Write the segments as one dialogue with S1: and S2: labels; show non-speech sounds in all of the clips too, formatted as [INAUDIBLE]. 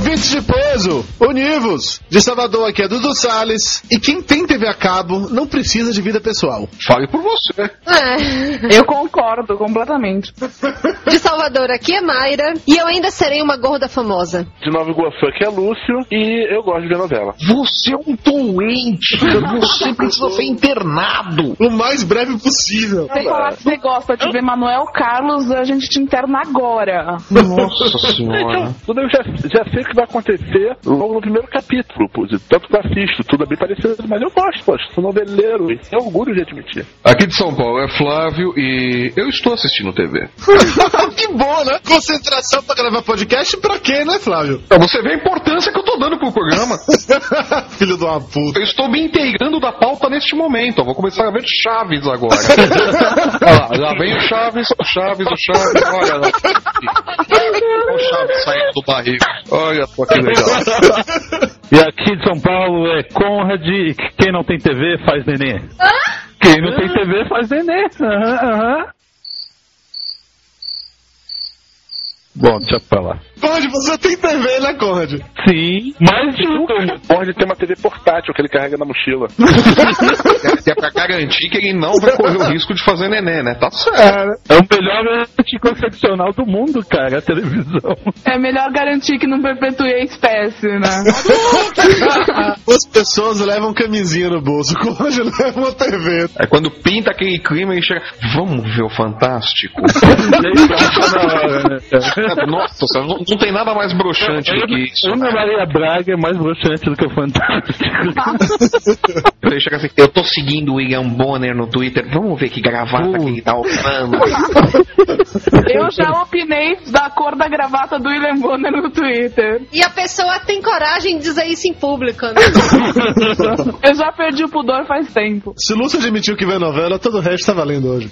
S1: Ouvintes de peso, univos! De Salvador aqui é Dudu Salles. E quem tem TV a cabo não precisa de vida pessoal.
S2: Fale por você.
S3: É.
S4: Eu concordo completamente.
S3: De Salvador aqui é Mayra. E eu ainda serei uma gorda famosa.
S5: De Nova Iguaçu aqui é Lúcio e eu gosto de ver novela.
S2: Você é um doente. Você precisa ser internado.
S1: O mais breve possível.
S4: Se falar que você gosta de ver Manuel Carlos, a gente te interna agora.
S2: Nossa [LAUGHS] senhora.
S5: Tudo eu já, já sei que vai acontecer logo no primeiro capítulo, pô, de tanto que eu assisto, tudo é bem parecido, mas eu gosto, poxa, sou noveleiro e tenho orgulho de admitir.
S2: Aqui de São Paulo é Flávio e eu estou assistindo TV. [LAUGHS]
S1: que bom, né? Concentração pra gravar podcast pra quê, né, Flávio?
S2: Pra você ver a importância que eu tô dando pro programa. [LAUGHS]
S1: Filho de uma puta.
S2: Eu estou me inteirando da pauta neste momento. Eu vou começar a ver Chaves agora. [LAUGHS] Olha lá, lá vem o Chaves, o Chaves, o Chaves. Olha lá. Olha o Chaves saindo do barrigo. Olha só que legal. [LAUGHS]
S6: E aqui de São Paulo é Conrad, e quem não tem TV faz nenê. Quem não tem TV faz nenê. Aham, aham. Bom, deixa pra lá.
S1: Conde, você tem TV, né, Conrad?
S6: Sim, mais de um.
S5: Pode ter uma TV portátil que ele carrega na mochila. [LAUGHS]
S2: É pra garantir que ele não vai correr o risco de fazer neném, né? Tá certo.
S6: É o melhor anticoncepcional do mundo, cara, a televisão.
S4: É melhor garantir que não perpetue a espécie, né? [LAUGHS]
S1: As pessoas levam camisinha no bolso, [LAUGHS] o Conrad leva uma TV.
S2: É quando pinta aquele clima e chega. Vamos ver o Fantástico? Nossa, não, não tem nada mais broxante do que isso.
S6: Ana Maria Braga é mais broxante do que o Fantástico. [LAUGHS]
S2: Chega assim, eu tô seguindo o William Bonner no Twitter, vamos ver que gravata que ele tá usando. [LAUGHS]
S4: Eu já opinei da cor da gravata do William Bonner no Twitter.
S3: E a pessoa tem coragem de dizer isso em público, né? [LAUGHS]
S4: Eu já perdi o pudor faz tempo.
S1: Se Lúcio admitiu que vê novela, todo o resto tá valendo hoje.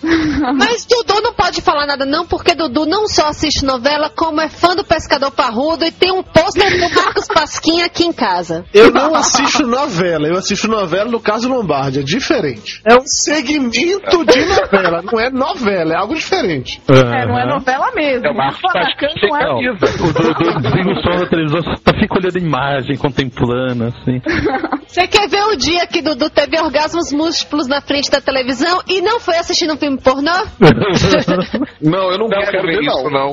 S3: Mas Dudu não pode falar nada não, porque Dudu não só assiste novela, como é fã do Pescador Parrudo e tem um pôster do Marcos Pasquim aqui em casa.
S1: Eu não assisto novela, eu assisto novela no caso Lombardi, é diferente. É um segmento de [LAUGHS] novela, não é novela, é algo diferente.
S4: É, não é novela mesmo.
S5: É o Marcos
S4: Maracanã
S5: Pasquim
S4: não é
S6: Não, o Dudu desliga o som da televisão, só fica olhando a imagem, contemplando, assim. [LAUGHS]
S3: Você quer ver o dia que Dudu teve orgasmos múltiplos na frente da televisão e não foi assistindo um filme pornô? [LAUGHS]
S2: Não, eu não,
S5: Não,
S2: quero
S5: quero
S2: ver
S5: ver,
S2: isso, não.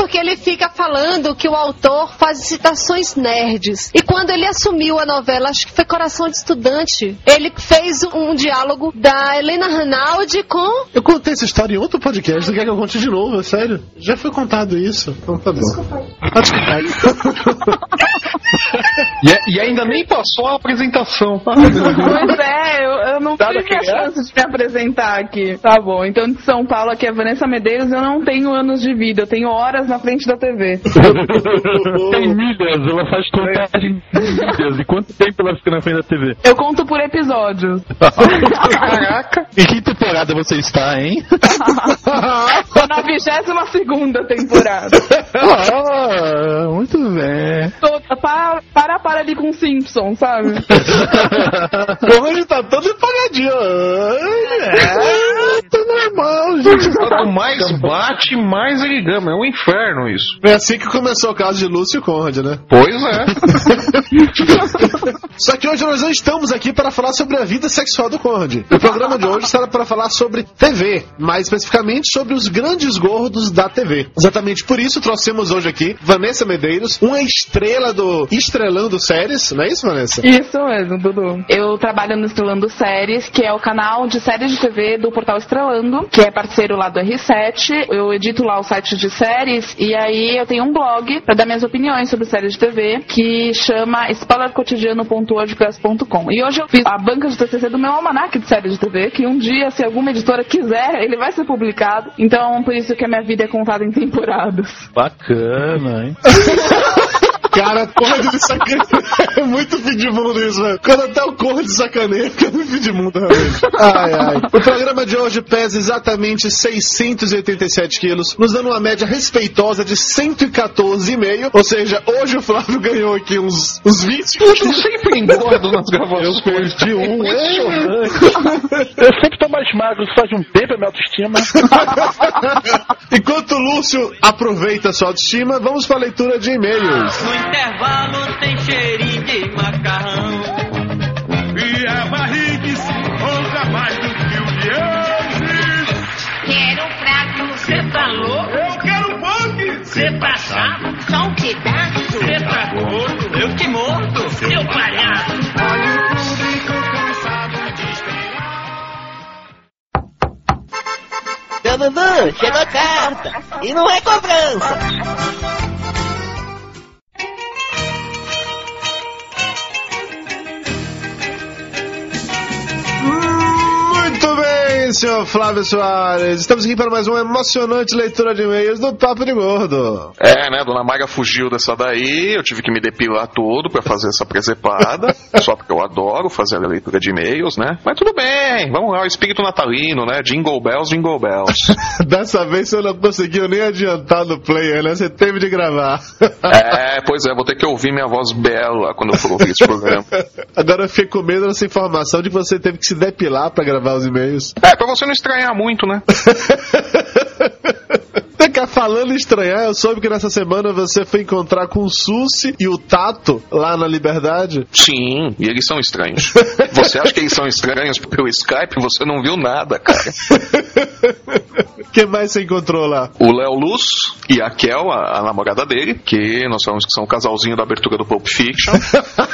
S3: porque ele fica falando que o autor faz citações nerds. E quando ele assumiu a novela, acho que foi Coração de Estudante, ele fez um diálogo da Helena Ranaldi com.
S1: Eu contei essa história em outro podcast, você quer que eu conte de novo, é sério? Já foi contado isso. Então tá bom. Ah, desculpa. [LAUGHS]
S2: E, é- e ainda nem passou a apresentação.
S4: Pois é, eu, eu não
S5: Dada
S4: tive a
S5: é.
S4: chance de me apresentar aqui. Tá bom, então de São Paulo aqui é Vanessa Medeiros, eu não tenho anos de vida, eu tenho horas na frente da TV. [LAUGHS]
S6: Tem milhas, ela faz contagem de milhas. E quanto tempo ela fica na frente da TV?
S4: Eu conto por episódios.
S2: Caraca.
S6: Em que temporada você está, hein?
S4: Tô [LAUGHS] na 22 segunda temporada.
S6: Ah, muito bem.
S4: Tô para, para, para ali com Simpson, sabe? [LAUGHS]
S1: Hoje tá todo empagadinho. É, tá normal, gente.
S2: Quanto mais bate, mais ele gama. É um inferno isso.
S1: É assim que começou o caso de Lúcio e Conrad, né?
S2: Pois é. [LAUGHS]
S1: Só que hoje nós não estamos aqui para falar sobre a vida sexual do Conrad. O programa de hoje será para falar sobre TV, mais especificamente sobre os grandes gordos da TV. Exatamente por isso trouxemos hoje aqui Vanessa Medeiros, uma estrela do Estrelando Séries, não é isso, Vanessa?
S4: Isso mesmo, Dudu. Eu trabalho no Estrelando Séries, que é o canal de séries de TV do portal Estrelando, que é parceiro lá do R7. Eu edito lá o site de séries e aí eu tenho um blog para dar minhas opiniões sobre séries de TV que chama spoilercotidiano.wordpress.com. E hoje eu fiz a banca de TCC do meu almanac de séries de TV, que um dia, se alguma editora quiser, ele vai ser publicado. Então, por isso que a minha vida é contada em temporadas.
S6: Bacana, hein? [LAUGHS]
S1: Cara, corra de sacaneia. [LAUGHS] É muito fim de mundo isso, velho. Quando até o corra de sacaneia fica muito fim de mundo, realmente. Ai, ai. O programa de hoje pesa exatamente 687 quilos, nos dando uma média respeitosa de 114,5. Ou seja, hoje o Flávio ganhou aqui uns, uns 20
S2: Eu sempre engordo nas [LAUGHS] gravações.
S1: Eu perdi um.
S5: Eu sempre tô mais magro, isso faz um tempo a minha autoestima. [LAUGHS]
S1: Enquanto o Lúcio aproveita sua autoestima, vamos para a leitura de e-mails.
S7: Intervalo tem cheirinho de macarrão.
S8: E a barriga se empolga mais do que o Dianzi.
S7: Quero um prato. Cê tá louco?
S8: Eu quero um punk.
S7: Cê tá chato? Só um pedaço. Cê tá gordo? Eu te mordo, seu palhaço. Olha o público cansado de esperar.
S9: Dudu, chegou a carta. E não é cobrança.
S1: Senhor Flávio Soares. Estamos aqui para mais uma emocionante leitura de e-mails do Papo de Gordo.
S2: É, né? Dona Maga fugiu dessa daí, eu tive que me depilar todo pra fazer essa presepada. [LAUGHS] só porque eu adoro fazer a leitura de e-mails, né? Mas tudo bem, vamos lá, o espírito natalino, né? Jingle bells, jingle bells. [LAUGHS]
S1: Dessa vez você não conseguiu nem adiantar no player, né? Você teve de gravar.
S2: é, pois é, vou ter que ouvir minha voz bela quando eu for ouvir esse programa. [LAUGHS]
S1: Agora eu fiquei com medo dessa informação de que você teve que se depilar para gravar os e-mails.
S2: É, pra você não estranhar muito, né? [LAUGHS]
S1: Ficar falando estranhar, eu soube que nessa semana você foi encontrar com o Susi e o Tato lá na Liberdade.
S2: Sim, e eles são estranhos. [LAUGHS] Você acha que eles são estranhos pelo Skype? Você não viu nada, cara. [LAUGHS]
S1: Quem mais você encontrou lá?
S2: O Léo Luz e a Kel, a, a namorada dele, que nós sabemos que são o casalzinho da abertura do Pulp Fiction.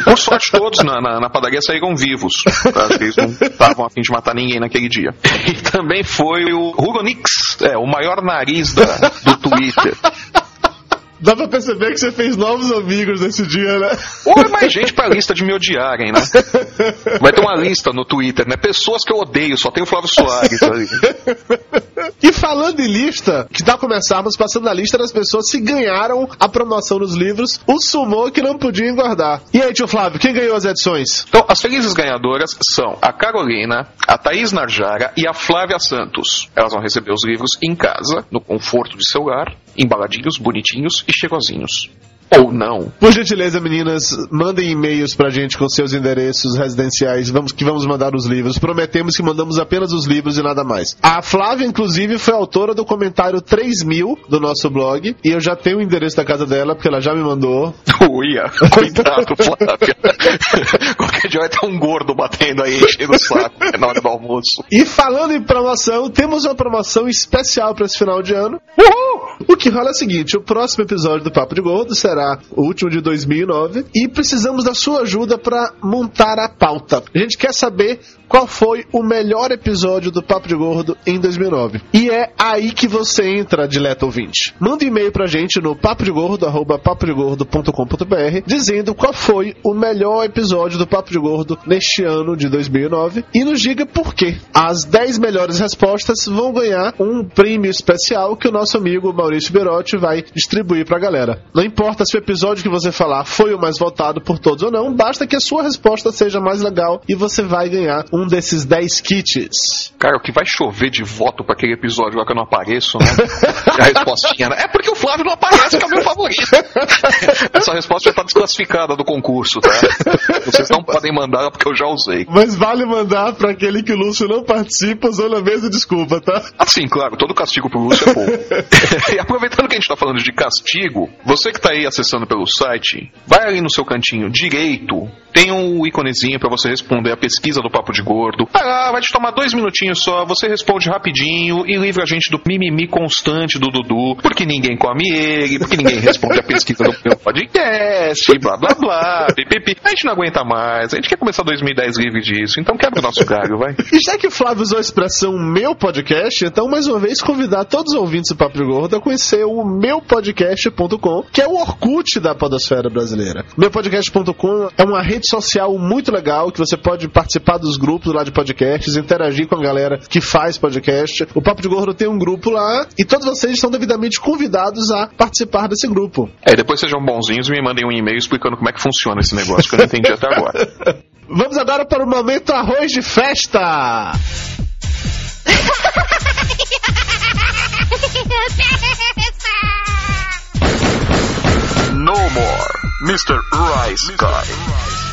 S2: Por sorte, todos na, na, na padaria saíram vivos. Tá? Eles não estavam a fim de matar ninguém naquele dia. [LAUGHS] E também foi o Hugo Nix, é, o maior nariz da, do Twitter.
S1: Dá pra perceber que você fez novos amigos nesse dia, né?
S2: Ou é mais gente pra lista de me odiarem, né? Vai ter uma lista no Twitter, né? Pessoas que eu odeio, só tem o Flávio Soares ali.
S1: E falando em lista, que tal começarmos passando a lista das pessoas que ganharam a promoção dos livros, o Sumô que não podia engordar. E aí, tio Flávio, quem ganhou as edições?
S2: Então, as felizes ganhadoras são a Carolina, a Thaís Narjara e a Flávia Santos. Elas vão receber os livros em casa, no conforto de seu lar, embaladinhos, bonitinhos e cheirosinhos. Ou não.
S1: Por gentileza, meninas, mandem e-mails pra gente com seus endereços residenciais, vamos, que vamos mandar os livros. Prometemos que mandamos apenas os livros e nada mais. A Flávia, inclusive, foi autora do comentário 3000 do nosso blog, e eu já tenho o endereço da casa dela, porque ela já me mandou. [LAUGHS]
S2: Uia, cuidado, Flávia. [LAUGHS] Qualquer dia vai ter um gordo batendo aí, enchendo o saco na hora do almoço.
S1: E falando em promoção, temos uma promoção especial para esse final de ano. Uhul! O que rola é o seguinte: o próximo episódio do Papo de Gordo será o último de 2009 e precisamos da sua ajuda para montar a pauta. A gente quer saber qual foi o melhor episódio do Papo de Gordo em 2009. E é aí que você entra, dileto ouvinte. Manda um e-mail pra gente no papodegordo.com.br dizendo qual foi o melhor episódio do Papo de Gordo neste ano de 2009 e nos diga por quê. As 10 melhores respostas vão ganhar um prêmio especial que o nosso amigo Maurício Berotti vai distribuir pra galera. Não importa se o episódio que você falar foi o mais votado por todos ou não, basta que a sua resposta seja mais legal e você vai ganhar um desses 10 kits.
S2: Cara, o que vai chover de voto pra aquele episódio lá que eu não apareço, né? a respostinha, né? É porque o Flávio não aparece, que é o meu favorito. Essa resposta já tá desclassificada do concurso, tá? Vocês não podem mandar porque eu já usei.
S1: Mas vale mandar pra aquele que o Lúcio não participa usando a mesma desculpa, tá?
S2: Ah, sim, claro, todo castigo pro Lúcio é pouco. [LAUGHS] e aproveitando que a gente tá falando de castigo, você que tá aí acessando pelo site, vai ali no seu cantinho direito, tem um íconezinho para você responder a pesquisa do Papo de Gordo. Vai lá, vai te tomar dois minutinhos só, você responde rapidinho e livra a gente do mimimi constante do Dudu, porque ninguém come ele, porque ninguém responde a pesquisa do meu podcast, blá blá blá, pipipi. A gente não aguenta mais, a gente quer começar 2010 livre disso, então quebra o nosso galho, vai.
S1: E já que o Flávio usou a expressão meu podcast, então mais uma vez convidar todos os ouvintes do Papo Gordo a conhecer o meupodcast.com, que é o Orkut da podosfera brasileira. Meupodcast.com é uma rede social muito legal que você pode participar dos grupos lá de podcasts, interagir com a galera que faz podcast. O Papo de Gordo tem um grupo lá e todos vocês estão devidamente convidados a participar desse grupo.
S2: É, depois sejam bonzinhos e me mandem um e-mail explicando como é que funciona esse negócio, que eu não entendi até agora. [LAUGHS]
S1: Vamos agora para o momento arroz de festa. [LAUGHS]
S2: No more, Mr. Rice Guy.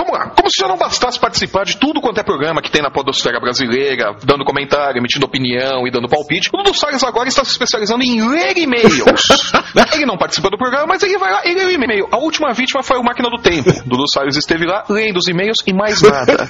S2: Vamos lá, como se já não bastasse participar de tudo quanto é programa que tem na podosfera brasileira, dando comentário, emitindo opinião e dando palpite, o Dudu Salles agora está se especializando em ler e-mails. [LAUGHS] ele não participa do programa, mas ele vai lá e lê o e-mail. A última vítima foi o Máquina do Tempo. [LAUGHS] Dudu Salles esteve lá lendo os e-mails e mais nada.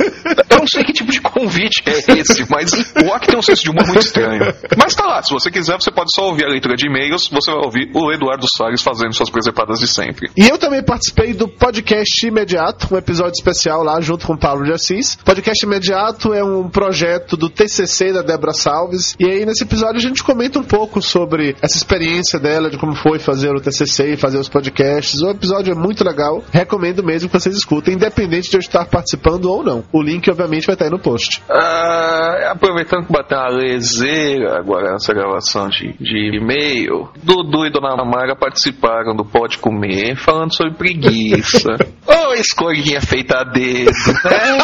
S2: Eu não sei que tipo de convite é esse, mas o Ak tem um senso de humor muito estranho. Mas tá lá, se você quiser, você pode só ouvir a leitura de e-mails, você vai ouvir o Eduardo Salles fazendo suas presepadas de sempre.
S1: E eu também participei do podcast imediato, um episódio especial lá junto com o Paulo de Assis. Podcast imediato é um projeto do TCC da Débora Salves. E aí nesse episódio a gente comenta um pouco sobre essa experiência dela, de como foi fazer o TCC e fazer os podcasts. O episódio é muito legal. Recomendo mesmo que vocês escutem, independente de eu estar participando ou não. O link obviamente vai estar aí no post.
S2: Ah, aproveitando que bateu uma leseira agora nessa gravação de, de e-mail, Dudu e Dona Mara participaram do Pode Comer falando sobre preguiça. [LAUGHS] Ô, escolhinha feita a dedo, né?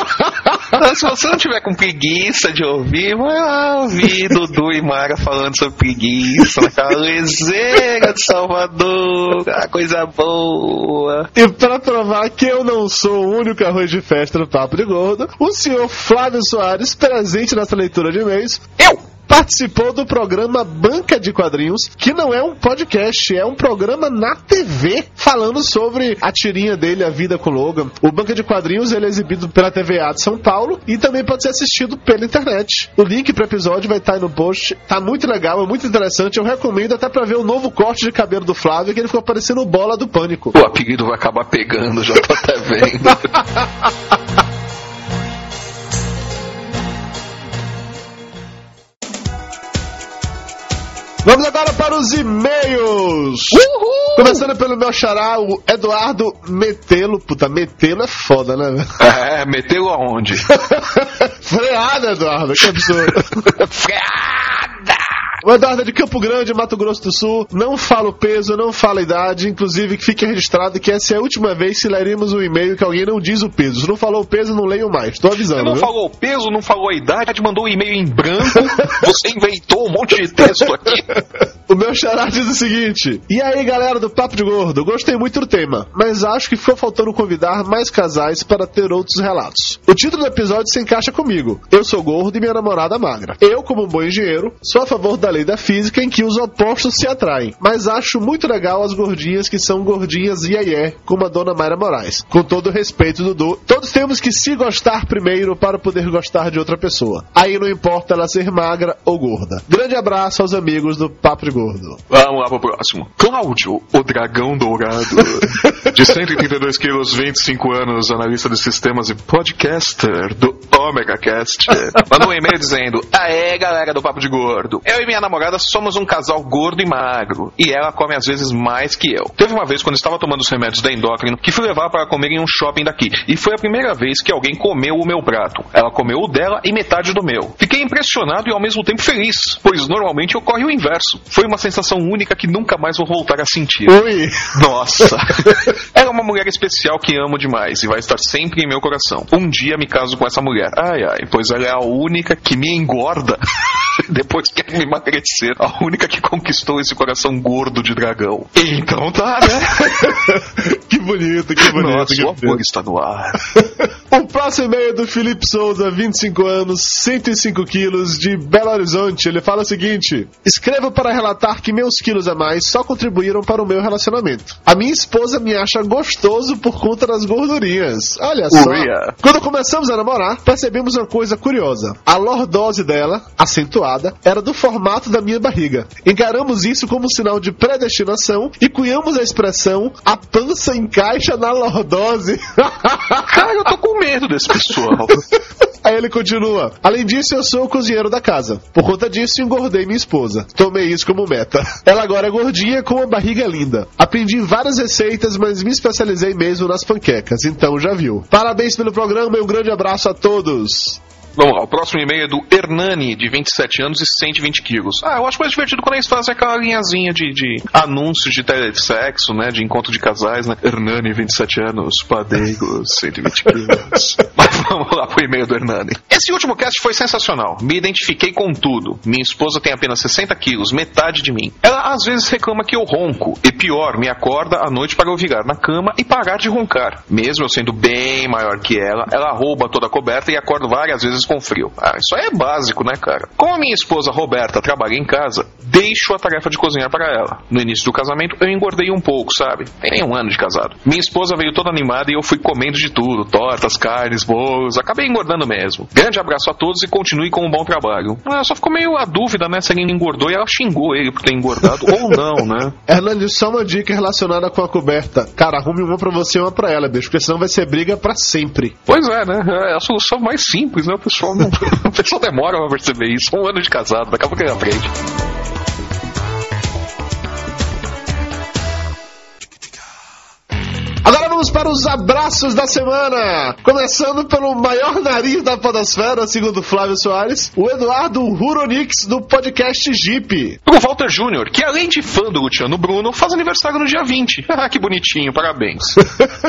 S2: Então, se você não tiver com preguiça de ouvir, vai lá ouvir Dudu e Mara falando sobre preguiça naquela de Salvador, coisa boa.
S1: E para provar que eu não sou o único arroz de festa no Papo de Gordo, o senhor Flávio Soares, presente nessa leitura de e-mails, eu! Participou do programa Banca de Quadrinhos, que não é um podcast, é um programa na TV, falando sobre a tirinha dele, A Vida com Logan. O Banca de Quadrinhos ele é exibido pela TVA de São Paulo e também pode ser assistido pela internet. O link para o episódio vai estar aí no post. Tá muito legal, é muito interessante. Eu recomendo até para ver o novo corte de cabelo do Flávio, que ele ficou parecendo bola do pânico.
S2: O apelido vai acabar pegando, já tô até vendo. [LAUGHS]
S1: Vamos agora para os e-mails. Começando pelo meu xará, o Eduardo Metelo. Puta, Metelo é foda, né? [LAUGHS]
S2: É, meteu aonde? [LAUGHS]
S1: Freada, Eduardo, que absurdo. [LAUGHS] O Eduardo é de Campo Grande, Mato Grosso do Sul. Não fala o peso, não fala a idade. Inclusive, que fique registrado que essa é a última vez que leremos um e-mail que alguém não diz o peso. Se não falou o peso, não leio mais. Tô avisando.
S2: Você não
S1: viu?
S2: falou o peso, não falou a idade, mandou um e-mail em branco, você inventou um monte de texto aqui. [LAUGHS]
S1: O meu xará diz o seguinte: E aí, galera do Papo de Gordo, gostei muito do tema, mas acho que ficou faltando convidar mais casais para ter outros relatos. O título do episódio se encaixa comigo. Eu sou gordo e minha namorada magra. Eu, como um bom engenheiro, sou a favor da lei da física em que os opostos se atraem, mas acho muito legal as gordinhas que são gordinhas iê como a dona Mayra Moraes. Com todo o respeito, Dudu, todos temos que se gostar primeiro para poder gostar de outra pessoa. Aí não importa ela ser magra ou gorda. Grande abraço aos amigos do Papo de Gordo.
S2: Vamos lá pro próximo. Cláudio, o dragão dourado. De 132 quilos, 25 anos, analista de sistemas e podcaster do Omega Cast. Mandou um e-mail dizendo: Aê, galera do Papo de Gordo. Eu e minha namorada somos um casal gordo e magro. E ela come às vezes mais que eu. Teve uma vez, quando estava tomando os remédios da endócrino, que fui levar para comer em um shopping daqui. E foi a primeira vez que alguém comeu o meu prato. Ela comeu o dela e metade do meu. Fiquei impressionado e ao mesmo tempo feliz, pois normalmente ocorre o inverso. Foi uma sensação única que nunca mais vou voltar a sentir.
S1: Ui!
S2: Nossa! [LAUGHS] Ela é uma mulher especial que amo demais e vai estar sempre em meu coração. Um dia me caso com essa mulher. Ai, ai, pois ela é a única que me engorda [LAUGHS] depois que ela emagrecer. A única que conquistou esse coração gordo de dragão. Então tá, né? [LAUGHS]
S1: que bonito, que bonito.
S2: Nossa,
S1: que
S2: o amor está no ar. [LAUGHS]
S1: O próximo e-mail é do Felipe Souza, 25 anos, 105 quilos, de Belo Horizonte. Ele fala o seguinte: Escrevo para relatar que meus quilos a mais só contribuíram para o meu relacionamento. A minha esposa me acha gostoso por conta das gordurinhas. Olha só.
S2: Uia.
S1: Quando começamos a namorar, percebemos uma coisa curiosa. A lordose dela, acentuada, era do formato da minha barriga. Encaramos isso como sinal de predestinação e cunhamos a expressão a pança encaixa na lordose. [LAUGHS]
S2: Cara, eu tô com medo desse pessoal. [LAUGHS]
S1: Aí ele continua. Além disso, eu sou o cozinheiro da casa. Por conta disso, engordei minha esposa. Tomei isso como meta. Ela agora é gordinha com uma barriga linda. Aprendi várias receitas, mas me especializei mesmo nas panquecas. Então já viu. Parabéns pelo programa e um grande abraço a todos.
S2: Vamos lá, o próximo e-mail é do Hernani, de 27 anos e 120 quilos. Ah, eu acho mais divertido quando eles fazem aquela linhazinha de, de anúncios de telesexo, né? De encontro de casais, né? Hernani, 27 anos, padeiro, 120 [LAUGHS] quilos. Mas vamos lá pro e-mail do Hernani. Esse último cast foi sensacional. Me identifiquei com tudo. Minha esposa tem apenas 60 quilos, metade de mim. Ela às vezes reclama que eu ronco. E pior, me acorda à noite para eu virar na cama e parar de roncar. Mesmo eu sendo bem maior que ela, ela rouba toda a coberta e acordo várias vezes com frio. Ah, isso aí é básico, né, cara? Como a minha esposa Roberta trabalha em casa, deixo a tarefa de cozinhar para ela. No início do casamento, eu engordei um pouco, sabe? Tem um ano de casado. Minha esposa veio toda animada e eu fui comendo de tudo: tortas, carnes, bolos. Acabei engordando mesmo. Grande abraço a todos e continue com um bom trabalho. Ah, só ficou meio a dúvida, né? Se ele engordou e ela xingou ele por ter engordado ou não, né? [LAUGHS]
S1: Hernani, só uma dica relacionada com a coberta. Cara, arrume uma pra você e uma pra ela, bicho, porque senão vai ser briga pra sempre.
S2: Pois é, né? É a solução mais simples, né? O pessoal, não... [LAUGHS] o pessoal demora pra perceber isso. Um ano de casado, daqui a pouco ele aprende.
S1: Agora vamos para os abraços da semana. Começando pelo maior nariz da podosfera, segundo Flávio Soares, o Eduardo Huronix, do podcast Jeep.
S2: Pro Walter Júnior, que além de fã do Luciano Bruno, faz aniversário no dia 20. [LAUGHS] Ah, que bonitinho, parabéns.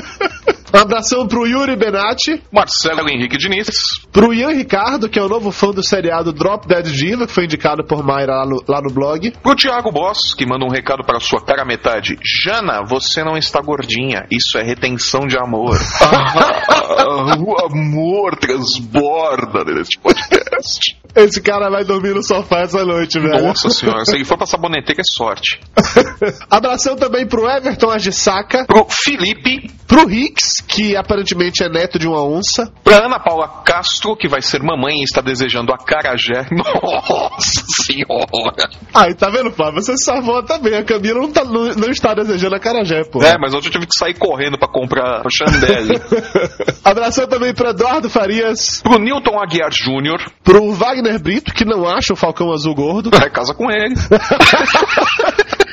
S2: [LAUGHS]
S1: Um abração pro Yuri Benatti,
S2: Marcelo Henrique Diniz,
S1: pro Ian Ricardo, que é o novo fã do seriado Drop Dead Diva, que foi indicado por Mayra lá no, lá no blog.
S2: pro Thiago Boss, que manda um recado para sua cara metade. Jana, você não está gordinha, isso é retenção de amor. O amor transborda neste podcast.
S1: Esse cara vai dormir no sofá essa noite, velho.
S2: Nossa senhora, se ele for pra saboneteira é sorte. [LAUGHS]
S1: Abração também pro Everton Agisaka,
S2: Pro Felipe,
S1: pro Hicks, que aparentemente é neto de uma onça,
S2: pra Ana Paula Castro, que vai ser mamãe e está desejando a Carajé. [LAUGHS] Nossa senhora.
S1: Aí, tá vendo, Flávio? Você se salvou também. A Camila não, tá- não- não está desejando a Carajé, pô.
S2: É, mas hoje eu tive que sair correndo pra comprar o Chandelle. [LAUGHS]
S1: Abração também pro Eduardo Farias,
S2: Pro Newton Aguiar Jr.,
S1: pro Wagner Brito, que não acha o Falcão Azul gordo.
S2: vai casa com ele. [LAUGHS]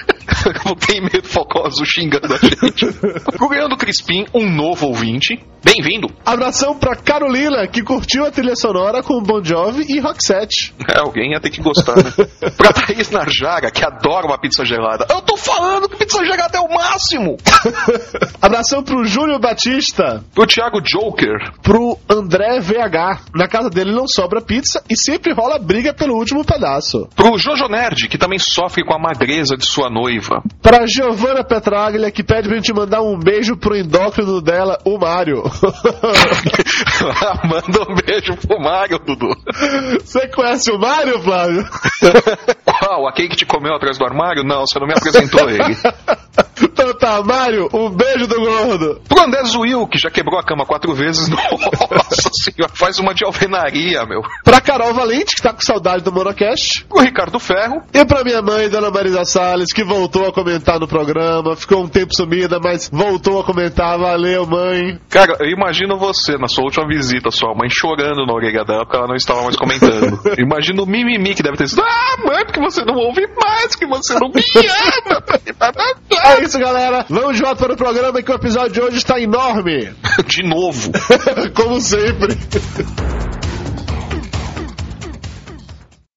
S2: [LAUGHS] Não tem medo Azul xingando a gente. [LAUGHS] Leandro Crispim, um novo ouvinte. Bem-vindo.
S1: Abração pra Carolina, que curtiu a trilha sonora com Bon Jovi e Roxette.
S2: É, alguém ia ter que gostar, né? [LAUGHS] pra Thaís Narjaga, que adora uma pizza gelada. Eu tô falando que pizza gelada é o máximo.
S1: Abração pro Júnior Batista,
S2: Pro Thiago Joker,
S1: pro André VH. Na casa dele não sobra pizza e sempre rola briga pelo último pedaço.
S2: pro Jojo Nerd, que também sofre com a magreza de sua noiva.
S1: Pra Giovanna Petraglia, que pede pra gente mandar um beijo pro endócrino dela, o Mário. [LAUGHS]
S2: Manda um beijo pro Mário, Dudu.
S1: Você conhece o Mário, Flávio? [LAUGHS]
S2: Qual? Aquele que te comeu atrás do armário? Não, você não me apresentou ele. [LAUGHS]
S1: Então tá, Mário, um beijo do gordo.
S2: Pro André Zuil, que já quebrou a cama quatro vezes. [LAUGHS] Nossa senhora, faz uma de alvenaria, meu.
S1: Pra Carol Valente, que tá com saudade do Monocast.
S2: Pro Ricardo Ferro,
S1: E pra minha mãe, Dona Marisa Salles, que voltou a comentar no programa. Ficou um tempo sumida, mas voltou a comentar. Valeu, mãe.
S2: Cara, eu imagino você, na sua última visita, sua mãe chorando na orelha dela porque ela não estava mais comentando. [LAUGHS] Imagina o mimimi que deve ter sido. Ah, mãe, porque você não ouve mais, que você não me [LAUGHS] ama.
S1: É isso, galera. Vamos de volta para o programa que o episódio de hoje está enorme. [LAUGHS]
S2: De novo. [LAUGHS]
S1: Como sempre.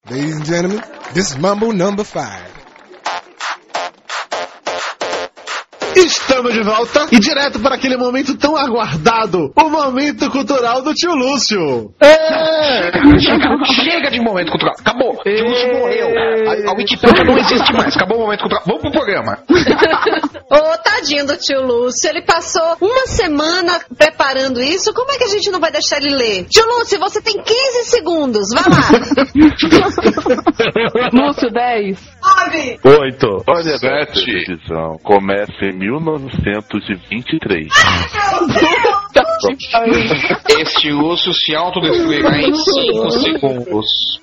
S10: Ladies and gentlemen, this is Mumble number five.
S1: Estamos de volta e direto para aquele momento tão aguardado, o momento cultural do tio Lúcio. É!
S2: Chega de momento cultural. Acabou. O Lúcio morreu. A, a Wikipédia não existe mais. Acabou o momento cultural. Vamos pro programa. [LAUGHS]
S3: Ô, tadinho do tio Lúcio, ele passou uma semana preparando isso, como é que a gente não vai deixar ele ler? Tio Lúcio, você tem 15 segundos, vai lá. [LAUGHS]
S4: Lúcio, 10.
S6: Oito.
S5: Olha, televisão começa em 1923.
S2: Este urso se autodestruirá em 5 segundos.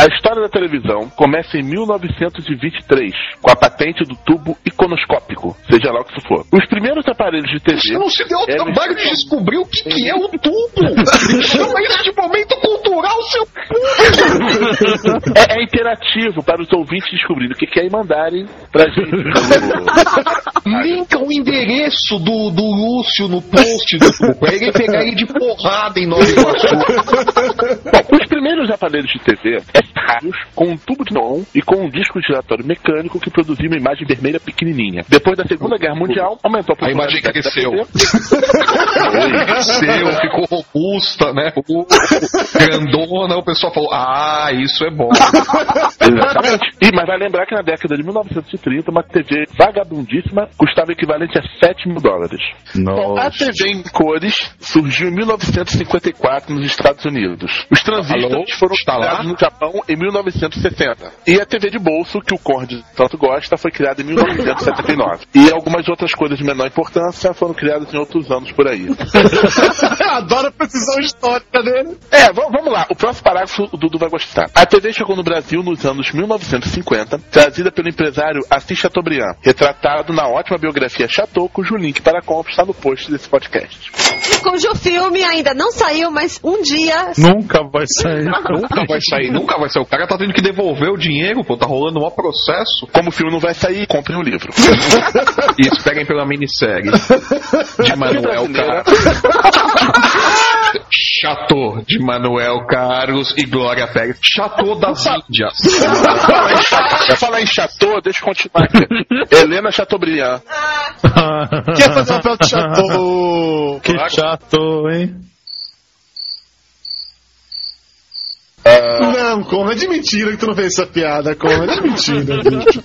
S5: 1. A história da televisão começa em 1923, com a patente do tubo iconoscópico, seja lá o que isso for. Os primeiros aparelhos de TV.
S2: Você não se deu o trabalho de descobrir o que, que é o tubo. Chama isso de momento cultural, seu
S5: É, é interativo para os ouvintes descobrirem o que quer e mandarem pra gente.
S2: Linka o endereço do, do Lúcio no post do tubo, pra ele pegar ele de porrada em Nova Iguaçu.
S5: Bom, os primeiros aparelhos de TV eram rádios com um tubo de neon e com um disco giratório mecânico que produzia uma imagem vermelha pequenininha. Depois da Segunda Guerra Mundial, aumentou a
S2: A imagem cresceu. Cresceu, ficou robusta, né? Ficou grandona, o pessoal falou, ah, isso é bom.
S5: Exatamente. E, mas vai lembrar que na década de 1930, uma TV vagabundíssima custava o equivalente a 7 mil dólares. Bom, a TV em cores surgiu em 1954 nos Estados Unidos. Os transistores
S2: Alô?
S5: foram criados no Japão em 1960. E a TV de bolso, que o Conde tanto gosta, foi criada em 1979. e algumas outras coisas de menor importância foram criadas em outros anos por aí. [LAUGHS]
S1: Adoro a precisão histórica dele.
S5: É, vamos lá. O próximo parágrafo o Dudu vai gostar. A TV chegou no Brasil nos anos 1950, trazida pelo empresário Assis Chateaubriand, retratado na ótima biografia Chateau, cujo link para a compra está no post desse podcast.
S3: Cujo filme ainda não saiu, mas um dia.
S6: Nunca vai sair. [LAUGHS]
S2: Nunca vai sair, nunca vai O cara tá tendo que devolver o dinheiro, pô, tá rolando um processo.
S5: Como o filme não vai sair, comprem o livro. [LAUGHS]
S2: E esperem pela minissérie de Manuel
S5: brasileira.
S2: Carlos. Chateau de Manuel Carlos e Glória Pérez. Chateau das Índias.
S5: Falar em Chateau, falar em Chateau, deixa eu continuar aqui. Helena Chateaubriand.
S1: Quer fazer o papel de chateau?
S6: que chato, hein?
S1: Não, Conrad, de mentira que tu não fez essa piada, Conrad, de mentira, [LAUGHS] bicho.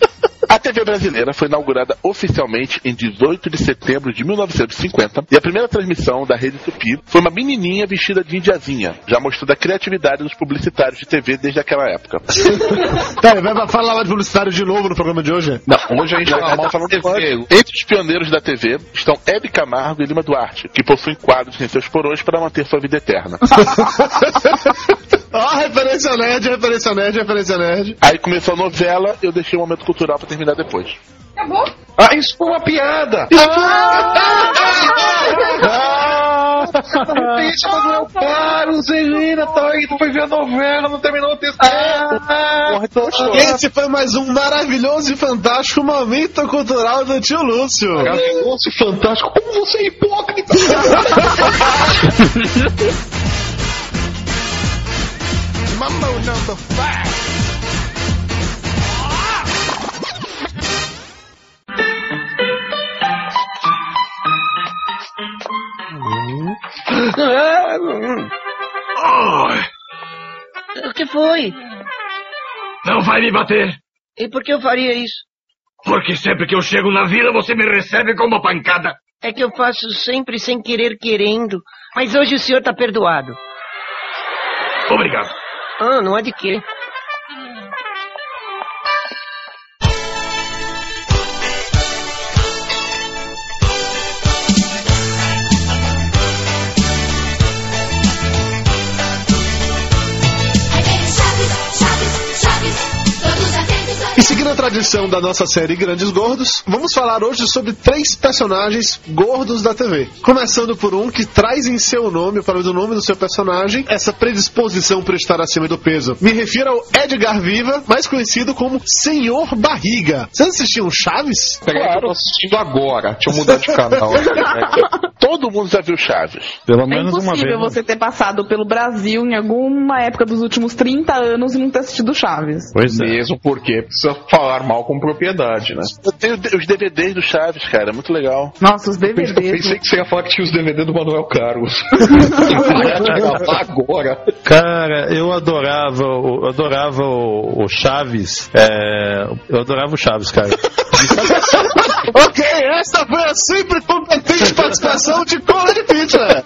S5: A TV brasileira foi inaugurada oficialmente em 18 de setembro de 1950 e a primeira transmissão da Rede Tupi foi uma menininha vestida de indiazinha, já mostrando a criatividade dos publicitários de TV desde aquela época. [LAUGHS]
S1: Tá, vai falar lá de publicitário de novo no programa de hoje?
S2: Não, hoje a gente vai
S5: tá falando
S2: TV.
S5: Entre os pioneiros da TV estão Hebe Camargo e Lima Duarte, que possuem quadros em seus porões para manter sua vida eterna. [LAUGHS]
S1: Ó, referência nerd, referência nerd, referência nerd.
S5: Aí começou a novela, eu deixei o momento cultural para terminar depois.
S4: Acabou?
S2: Ah, isso foi uma piada! Ah! Isso, Manuel Carlos, Helena, tá aí, tu foi ver a novela, não terminou o texto. Ah,
S1: Esse foi mais um maravilhoso e fantástico momento cultural do tio Lúcio.
S2: Maravilhoso e fantástico. Como você é hipócrita! [LAUGHS]
S10: Mambo number five.
S9: O que foi?
S11: Não vai me bater,
S9: E por que eu faria isso?
S11: porque sempre que eu chego na vila você me recebe com uma pancada.
S9: É que eu faço sempre sem querer querendo. Mas hoje o senhor tá perdoado.
S11: Obrigado.
S9: Ah, não
S1: E seguindo a tradição da nossa série Grandes Gordos, vamos falar hoje sobre três personagens gordos da TV. Começando por um que traz em seu nome, para o nome do seu personagem, essa predisposição para estar acima do peso. Me refiro ao Edgar Viva, mais conhecido como Senhor Barriga. Vocês assistiam Chaves?
S2: Peraí, que eu tô assistindo agora. Deixa eu mudar de canal.
S5: Todo mundo já viu Chaves.
S6: Pelo
S4: É
S6: menos uma
S4: impossível
S6: vez.
S4: você ter passado pelo Brasil em alguma época dos últimos 30 anos e não ter assistido Chaves.
S6: Pois é.
S2: Mesmo porque precisa falar mal com propriedade, né?
S5: Eu tenho os DVDs do Chaves, cara, é muito legal.
S4: Nossa, os
S2: Eu pensei, eu
S4: DVDs.
S2: pensei que você ia falar que tinha os DVD do Manuel Carlos. [LAUGHS] [LAUGHS] agora.
S6: Cara, eu adorava, eu adorava o, o Chaves. é, eu adorava o Chaves, cara. [LAUGHS]
S1: ok, essa foi a sempre competente participação de Cola de Pizza.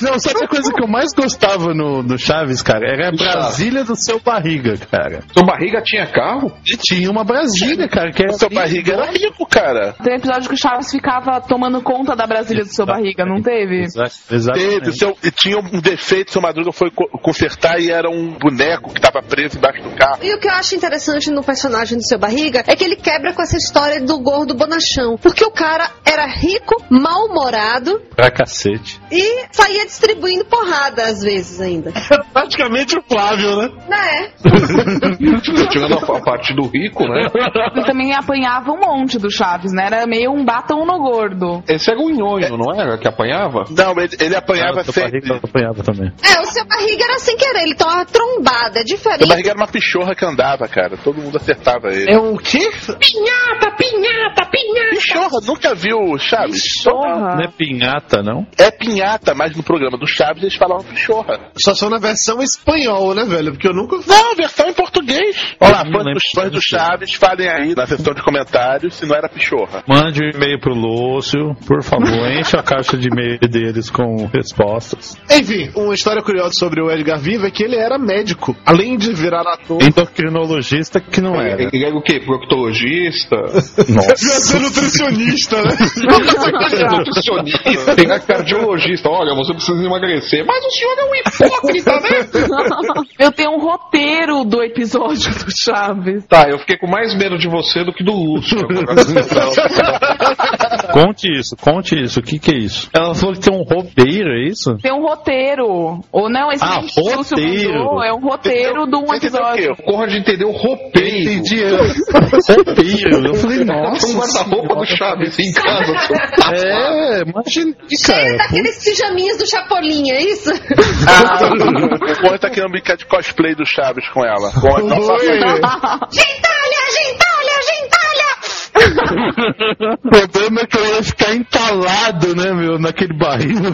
S12: Não, sabe a coisa que eu mais gostava no, no Chaves, cara? Era a Brasília do seu barriga, cara.
S2: Seu barriga tinha carro?
S12: E tinha uma Brasília, cara, que era.
S5: Seu barriga era rico, cara.
S4: Tem um episódio que o Chaves ficava tomando conta da Brasília do seu barriga, não teve?
S5: Teve, seu, e tinha um defeito, seu Madruga foi co- consertar e era um boneco que tava preso embaixo do carro.
S3: E o que eu acho interessante no personagem do seu barriga é que ele quebra com essa história do gordo bonachão. Porque o cara era rico, mal-humorado
S12: Pra cacete.
S3: e saía distribuindo porrada às vezes ainda. [LAUGHS]
S1: Praticamente o Flávio, né?
S3: Né?
S2: Tirando a, a parte do rico, né? [LAUGHS]
S4: Ele também apanhava um monte do Chaves, né? Era meio um batom no gordo.
S2: Esse era o nhonho, não era? Que apanhava?
S5: Não, ele, ele apanhava
S12: Ah,
S5: sempre.
S12: barriga apanhava também.
S3: É, o seu barriga era sem querer, ele tomava trombada, é
S5: Seu
S3: diferente.
S5: barriga era uma pichorra que andava, cara. Todo mundo acertava ele.
S1: É o quê?
S7: Pinhata, pinhata, pinhata.
S5: Pichorra, nunca viu Chaves?
S12: Não é pinhata, não?
S5: É pinhata, mas no programa do Chaves eles falavam pichorra.
S1: Só são na versão espanhol, né, velho? Porque eu nunca vi.
S5: Não, versão em português. Olha lá,
S12: Não
S5: fãs dos fãs do Chaves, falem aí na seção de comentários se não era pichorra.
S12: Mande um e-mail pro Lúcio, por favor, [LAUGHS] enche a caixa de e-mail deles com respostas.
S1: Enfim, uma história curiosa sobre o Edgar Viva é que ele era médico. Além de virar ator.
S12: Endocrinologista que não era.
S2: Ele era o quê? Proctologista? [LAUGHS]
S1: Devia ser nutricionista, né?
S2: Nutricionista? Tem a cardiologista. Olha, você precisa emagrecer. Mas o senhor é um hipócrita, né? [LAUGHS]
S4: Eu tenho um roteiro do episódio do Chaves.
S2: Tá, eu fiquei com mais medo de você do que do Lúcio. [LAUGHS]
S12: Conte isso, conte isso. O que que é isso? Ela falou que tem um roupeiro, é isso?
S4: Tem um roteiro. Ou não, esse
S12: Ah,
S4: que Lúcio
S12: roteiro.
S4: mandou é um roteiro de um episódio.
S2: Corra de entender o roupeiro.
S12: Entendi. roupeiro. Eu falei, [LAUGHS] nossa.
S2: Um guarda-roupa do Chaves em casa.
S12: É, imagina, cara.
S3: Cheio daqueles pijaminhas do Chapolin, é isso? [LAUGHS]
S5: Ah, o tá querendo brincar de cosplay do Chaves com ela. Com não [LAUGHS]
S3: gentalha, gentalha, gentalha!
S12: O problema é que eu ia ficar entalado, né, meu, naquele barril, né?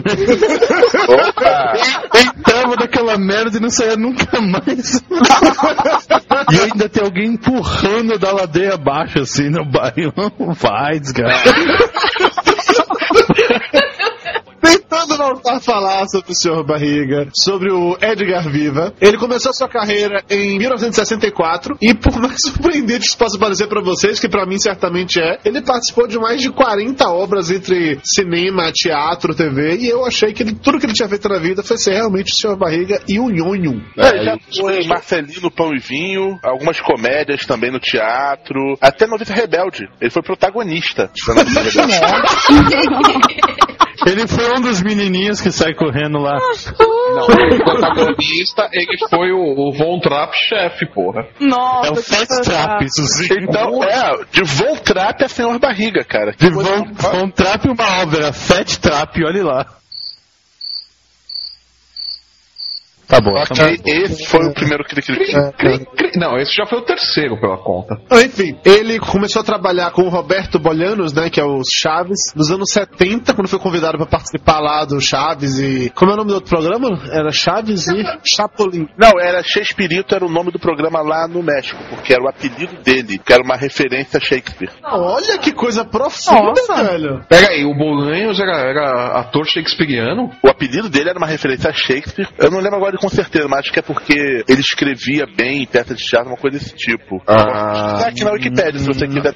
S5: Opa!
S12: Entrava daquela merda e não saía nunca mais. [LAUGHS] e ainda tem alguém empurrando da ladeira abaixo, assim, no barril. Vai, desgraça. [LAUGHS]
S1: Tentando voltar a falar sobre o Sr. Barriga, sobre o Edgar Viva. Ele começou sua carreira em 1964 e, por mais [LAUGHS] surpreendente que possa parecer pra vocês, que pra mim certamente é, ele participou de mais de 40 obras entre cinema, teatro, TV e eu achei que ele- tudo que ele tinha feito na vida foi ser realmente o Sr. Barriga e o Nhonho.
S5: É, já foi Marcelino Pão e Vinho, algumas comédias também no teatro, até Novita Rebelde. Ele foi protagonista da Novita [LAUGHS] Rebelde. [LAUGHS]
S12: Ele foi um dos menininhos que sai correndo lá.
S2: Não, o protagonista, ele foi o, o Von Trapp chefe, porra.
S4: Nossa,
S12: É o Fast
S4: fantástico.
S12: Trap, isso sim.
S5: Então, é, de Von Trapp a Senhor Barriga, cara.
S12: De Von, Von Trap uma obra, Fat Trap, olha lá. Tá bom.
S5: Ok,
S12: tá bom.
S5: esse foi o primeiro cri cri. Cri,
S2: cri. Não, esse já foi o terceiro pela conta.
S1: Enfim, ele começou a trabalhar com o Roberto Bolanos, né, que é o Chaves, nos anos 70, quando foi convidado para participar lá do Chaves e... Como é o nome do outro programa? Era Chaves e Chapolin.
S5: Não, era Shakespeareito, era o nome do programa lá no México, porque era o apelido dele, que era uma referência a Shakespeare.
S1: Olha que coisa profunda,
S4: Nossa.
S1: velho.
S2: Pega aí, o Bolanhos era, era ator shakespeariano?
S5: O apelido dele era uma referência a Shakespeare. Eu não lembro agora com certeza, mas acho que é porque ele escrevia bem em peça de teatro, uma coisa desse tipo.
S2: Ah.
S5: Tá aqui na Wikipédia, se você quiser. [LAUGHS]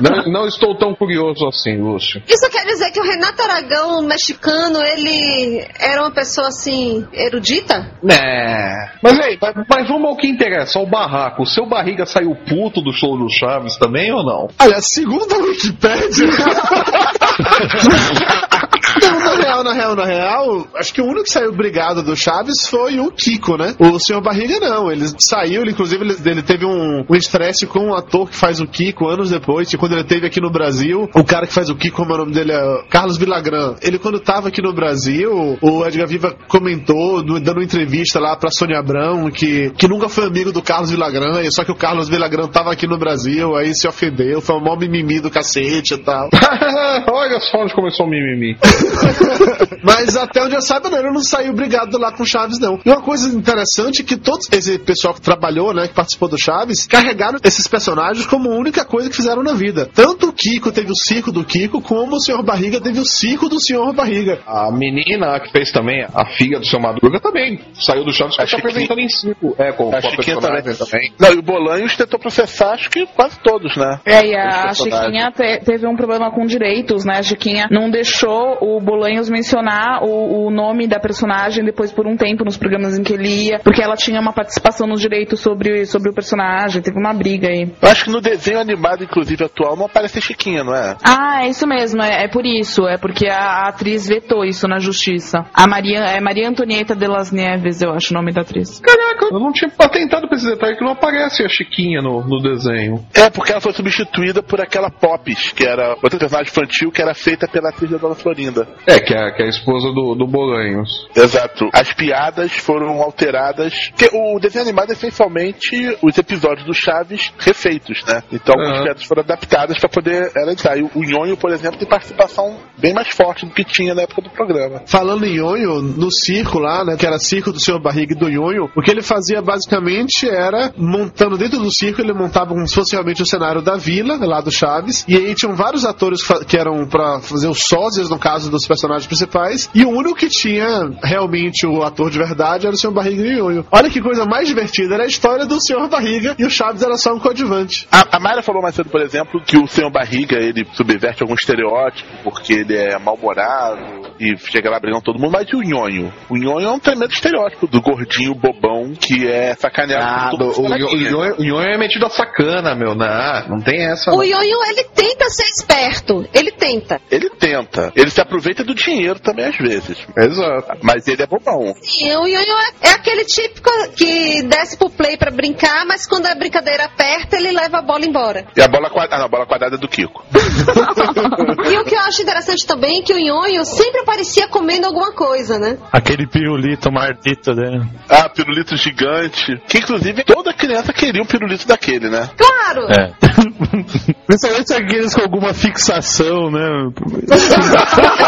S2: Não, não estou tão curioso assim, Lúcio.
S3: Isso quer dizer que o Renato Aragão, mexicano, ele era uma pessoa assim, erudita?
S2: É. Mas aí, mas, mas vamos ao que interessa, ao barraco. O seu barriga saiu puto do show do Chaves também ou não?
S1: Olha, segundo a Wikipédia... [LAUGHS] Na real, na real, na real, acho que o único que saiu brigado do Chaves foi o Kiko, né? O Senhor Barriga não, ele saiu, ele, inclusive ele, ele teve um um estresse com um ator que faz o Kiko anos depois, que quando ele teve aqui no Brasil, o cara que faz o Kiko, como é o nome dele, é Carlos Vilagran. Ele quando tava aqui no Brasil, o Edgar Viva comentou, dando uma entrevista lá pra Sônia Abrão, que, que nunca foi amigo do Carlos Vilagran, e só que o Carlos Vilagran tava aqui no Brasil, aí se ofendeu, foi um mó mimimi do cacete e tal. [LAUGHS]
S2: Olha só onde começou o mimimi. [LAUGHS]
S1: Mas até onde eu saiba, não, ele não saiu brigado lá com o Chaves, não. E uma coisa interessante é que todo esse pessoal que trabalhou, né, que participou do Chaves, carregaram esses personagens como a única coisa que fizeram na vida. Tanto o Kiko teve o circo do Kiko, como o Senhor Barriga teve o circo do Senhor Barriga.
S2: A menina que fez também, a filha do seu Madruga também, saiu do Chaves e está apresentando em circo. É, com,
S5: A
S2: a
S5: Chiquinha também.
S2: também.
S5: Não, e o Bolanhos tentou processar, acho que quase todos, né?
S4: É, e a
S5: personagens.
S4: Chiquinha te- teve um problema com direitos, né? A Chiquinha não deixou o Bolanhos mencionar o, o nome da personagem depois por um tempo nos programas em que ele ia, porque ela tinha uma participação nos direitos sobre, sobre o personagem, teve uma briga aí.
S5: Eu acho que no desenho animado, inclusive atual, não aparece Chiquinha, não é?
S4: Ah, é isso mesmo, é, é por isso, é porque a, a atriz vetou isso na justiça. A Maria, é Maria Antonieta de las Nieves, eu acho o nome da atriz.
S2: Caraca, eu não tinha atentado pra esse detalhe que não aparece a Chiquinha no, no desenho.
S5: É, porque ela foi substituída por aquela Pops, que era outra personagem infantil que era feita pela atriz da Dona Florinda.
S2: É, que é, que é a esposa do, do Bolanhos.
S5: Exato. As piadas foram alteradas. Porque o desenho animado é essencialmente os episódios do Chaves refeitos, né? Então
S2: Aham.
S5: as piadas foram adaptadas pra poder ela entrar. E o Nhonho, por exemplo, tem participação bem mais forte do que tinha na época do programa.
S1: Falando em Nhonho, no circo lá, né, que era circo do Senhor Barriga e do Nhonho, o que ele fazia basicamente era, montando dentro do circo, ele montava como se fosse realmente o cenário da vila, lá do Chaves, e aí tinham vários atores que eram pra fazer os sósias, no caso dos personagens principais, e o único que tinha realmente o ator de verdade era o Senhor Barriga e o Nhonho. Olha que coisa mais divertida, era a história do Senhor Barriga, e o Chaves era só um coadjuvante.
S5: A, a Mayra falou mais cedo, por exemplo, que o Senhor Barriga ele subverte algum estereótipo porque ele é mal-humorado e chega lá brigando todo mundo, mas e o Nhonho? O Nhonho é um tremendo estereótipo do gordinho bobão que é sacaneado
S2: Ah, do- o, Nhonho- o Nhonho é metido a sacana, meu. Não, não tem essa.
S3: O. Nhonho, ele tenta ser esperto. Ele tenta.
S5: Ele tenta. Ele se aproveita do dinheiro também às vezes.
S2: Exato.
S5: Mas ele é bobão.
S3: Sim, o Nhonho é, é aquele típico que desce pro play pra brincar, mas quando a brincadeira aperta, ele leva a bola embora.
S5: E a bola quadrada, ah, não, a bola quadrada é do Kiko. [LAUGHS]
S3: E o que eu acho interessante também é que o Nhonho sempre aparecia comendo alguma coisa, né?
S12: Aquele pirulito mardito dele.
S5: Ah, pirulito gigante. Que inclusive toda criança queria um pirulito daquele, né?
S3: Claro!
S12: É. [LAUGHS] Principalmente aqueles com alguma fixação, né? [LAUGHS]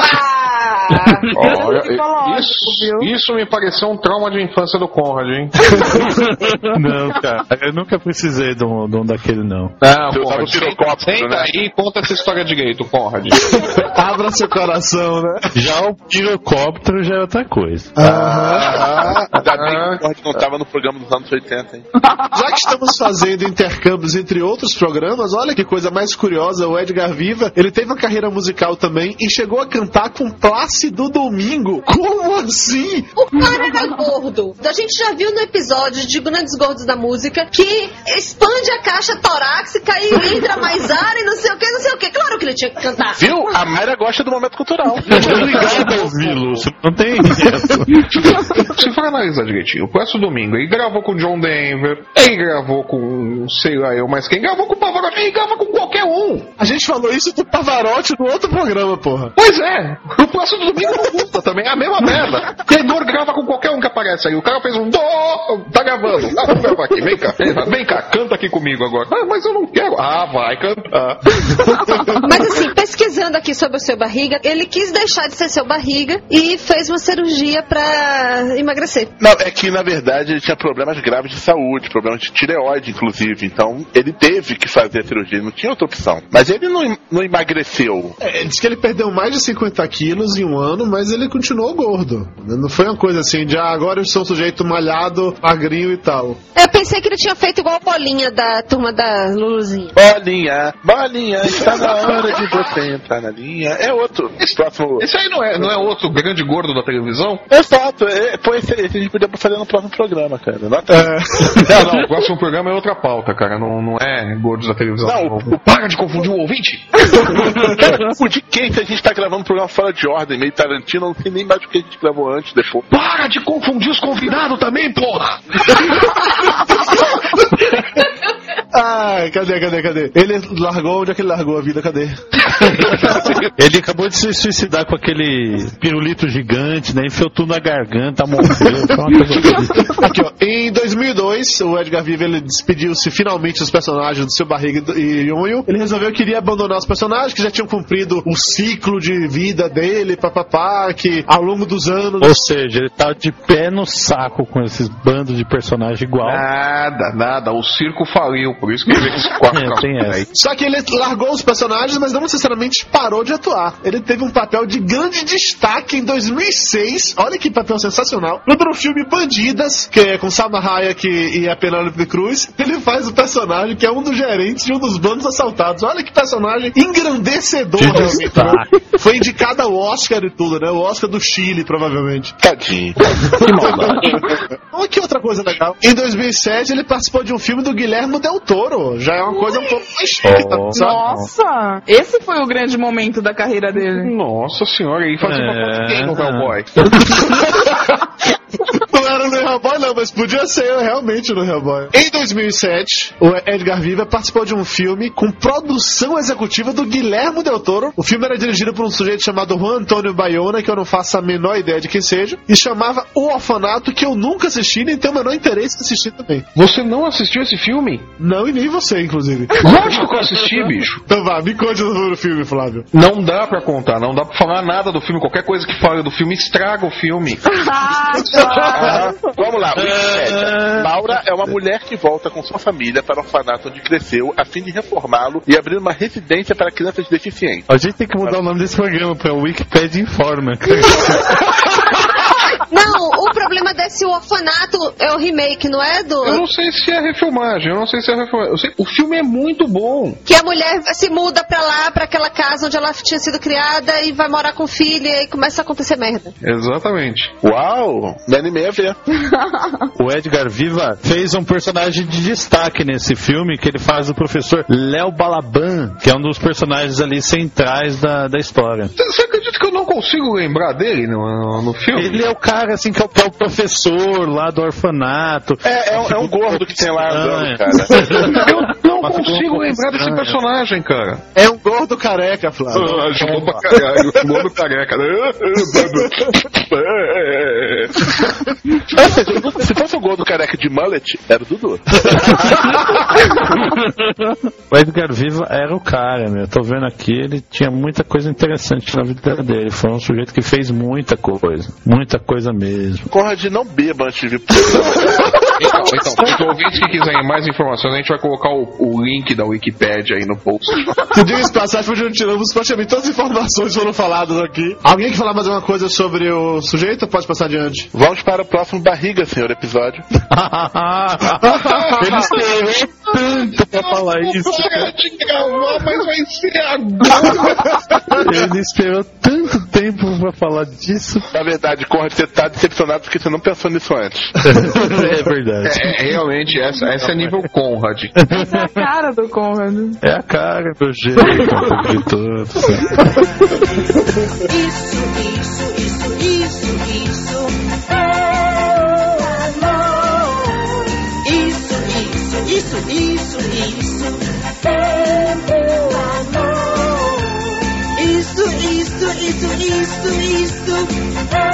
S12: [LAUGHS]
S2: Olha, isso,
S4: viu?
S2: isso me pareceu um trauma de infância do Conrad, hein? [LAUGHS]
S12: Não, cara. Eu nunca precisei de um, de um daquele, não.
S2: Não,
S5: usava
S2: Conrad,
S5: o pirocóptero,
S2: senta
S5: né?
S2: aí e conta essa história direito, Conrad. [LAUGHS]
S1: Abra seu coração, né?
S12: Já o pirocóptero já é outra coisa.
S5: Ah, ainda bem que não tava no programa dos anos 80, hein?
S1: Já que estamos fazendo intercâmbios entre outros programas, olha que coisa mais curiosa, o Edgar Viva, ele teve uma carreira musical também e chegou a cantar com Plácido Domingo. Como assim?
S3: O cara era gordo. A gente já viu no episódio de Grandes Gordos da Música que expande a caixa torácica e entra mais ar e não sei o que, não sei o que. Claro que ele tinha que cantar.
S5: Viu? A Mayra gosta do momento cultural.
S12: Obrigado a ouvir, Lúcio. Não tem.
S2: Se for analisar direitinho, o próximo domingo ele gravou com o John Denver, ele gravou com, sei lá eu, mas quem gravou com o Pavarotti, ele grava com qualquer um.
S1: A gente falou isso do Pavarotti no outro programa, porra.
S2: Pois é, o próximo domingo não também, é a mesma merda. Tenor grava com qualquer um que aparece aí. O cara fez um dó, tá gravando. Ah, vamos gravar aqui, vem cá, vem cá, canta aqui comigo agora. Ah, mas eu não quero. Ah, vai cantar. [LAUGHS]
S3: Mas assim, pesquisando aqui sobre o seu barriga, ele quis deixar de ser seu barriga e fez uma cirurgia pra emagrecer.
S5: Não, é que na verdade ele tinha problemas graves de saúde, problemas de tireoide, inclusive. Então ele teve que fazer a cirurgia, ele não tinha outra opção. Mas ele não, não emagreceu.
S1: É, diz que ele perdeu mais de 50 quilos em um ano, mas ele continuou gordo. Não foi uma coisa assim de, ah, agora eu sou um sujeito malhado, magrinho e tal.
S3: Eu pensei que ele tinha feito igual a bolinha da turma da Luluzinha.
S5: Bolinha, bolinha, está na hora de você entrar na linha. É outro. Esse próximo.
S2: Esse aí não é, não é outro grande gordo da televisão?
S5: Exato, é, foi esse, esse a gente podia fazer no próximo programa, cara. Nota- [LAUGHS]
S2: Não, não, o próximo programa é outra pauta, cara. Não, não é gordos da televisão.
S5: Não,
S2: Não, Para de confundir o ouvinte. [LAUGHS]
S5: O de quem se a gente tá gravando um programa fora de ordem, meio Tarantino, não sei nem mais o que a gente gravou antes, deixou.
S2: Para de confundir os convidados também, porra! [LAUGHS]
S1: Ai, cadê, cadê, cadê? Ele largou onde é que ele largou a vida? Cadê? [LAUGHS]
S12: Ele acabou de se suicidar com aquele pirulito gigante, né? Enfiou tudo na garganta, morreu. Foi uma coisa.
S1: Aqui, ó. Em 2002, o Edgar Viva ele despediu-se finalmente dos personagens do seu barriga e e Yonho. Ele resolveu que iria abandonar os personagens que já tinham cumprido o ciclo de vida dele, papapá, que ao longo dos anos.
S12: Ou seja, ele tá de pé no saco com esses bandos de personagem igual.
S2: Nada, nada. O circo faliu, por isso que ele [LAUGHS] esses quatro
S12: É,
S2: aí.
S1: Só que ele largou os personagens, mas não necessariamente parou de atuar. Ele teve um papel de grande destaque em 2006. Olha que papel sensacional. No outro filme Bandidas, que é com Salma Hayek e a Penélope Cruz, ele faz o personagem que é um dos gerentes de um dos bandos assaltados. Olha que personagem engrandecedor, né? [LAUGHS] Foi indicado ao Oscar e tudo, né? O Oscar do Chile, provavelmente.
S5: Tadinho. [LAUGHS]
S1: Olha que outra coisa legal. Em 2007, ele participou de um filme do Guilherme Del Toro. Já é uma coisa um pouco mais chique, tá?
S4: Nossa! Esse foi o grande momento da carreira dele.
S2: Nossa senhora, aí fazia uma
S12: É.
S2: foto quem no Hellboy? [LAUGHS]
S1: Não era no Hellboy, não, mas podia ser realmente no Hellboy. Em 2007, o Edgar Viva participou de um filme com produção executiva do Guilherme Del Toro. O filme era dirigido por um sujeito chamado Juan Antônio Bayona, que eu não faço a menor ideia de quem seja, e chamava O Orfanato, que eu nunca assisti, nem tenho o menor interesse em assistir também.
S2: Você não assistiu esse filme?
S1: Não, e nem você, inclusive.
S2: Lógico que eu assisti, bicho.
S1: Então vá, me conte sobre o filme, Flávio.
S2: Não dá pra contar, não dá pra falar nada do filme. Qualquer coisa que fale do filme estraga o filme. [LAUGHS]
S4: Ah. [LAUGHS]
S5: Ah, vamos lá, Wikipédia. Laura é uma mulher que volta com sua família para o orfanato onde cresceu a fim de reformá-lo e abrir uma residência para crianças deficientes.
S12: A gente tem que mudar o nome desse programa pra Wikipedia Informa.
S3: Não, problema desse orfanato é o remake, não é? Do...
S2: Eu não sei se é refilmagem, eu não sei se é refilmagem. Eu sei, o filme é muito bom.
S3: Que a mulher se muda pra lá, pra aquela casa onde ela tinha sido criada e vai morar com o filho e aí começa a acontecer merda.
S2: Exatamente.
S5: Uau! Me animei a ver. [LAUGHS]
S12: O Edgar Viva fez um personagem de destaque nesse filme, que ele faz o professor Léo Balaban, que é um dos personagens ali centrais da, da história.
S2: Você que eu não consigo lembrar dele no, no, no filme?
S12: Ele é o cara, assim, que é o, é o professor lá do orfanato.
S5: É, é um, é um gordo que tem lá andando, cara.
S2: Eu não
S12: um
S2: consigo lembrar desse personagem, cara.
S1: É um gordo careca, Flávio.
S2: Ah, Ajudou pra caralho, o mundo careca.
S5: Se fosse o gordo careca de mullet, era o Dudu.
S12: O Edgar Viva era o cara, meu. Tô vendo aqui, ele tinha muita coisa interessante na vida dele. Foi um sujeito que fez muita coisa. Muita coisa mesmo.
S5: Conrad não beba antes de
S2: Então, então, os ouvintes que quiserem mais informações, a gente vai colocar o, o link da Wikipédia aí no post.
S1: Se diga esse passagem, onde tiramos praticamente todas as informações foram faladas aqui. Alguém quer falar mais alguma coisa sobre o sujeito? Pode passar adiante.
S5: Vamos para o próximo barriga, senhor episódio. [LAUGHS]
S12: ele esperou tanto pra falar isso.
S2: de gravar, mas vai ser agora.
S12: Ele esperou tanto tempo pra falar disso.
S5: Na verdade, Conrad, você tá decepcionado porque você não pensou nisso antes. [LAUGHS]
S12: É verdade.
S2: É, é, realmente, essa, essa é nível Conrad.
S4: Essa é a cara do Conrad.
S12: É a cara do jeito de todo.
S7: Isso, isso, isso, isso, isso é isso, isso, isso, isso é meu amor. Isso, isso, isso, isso, isso é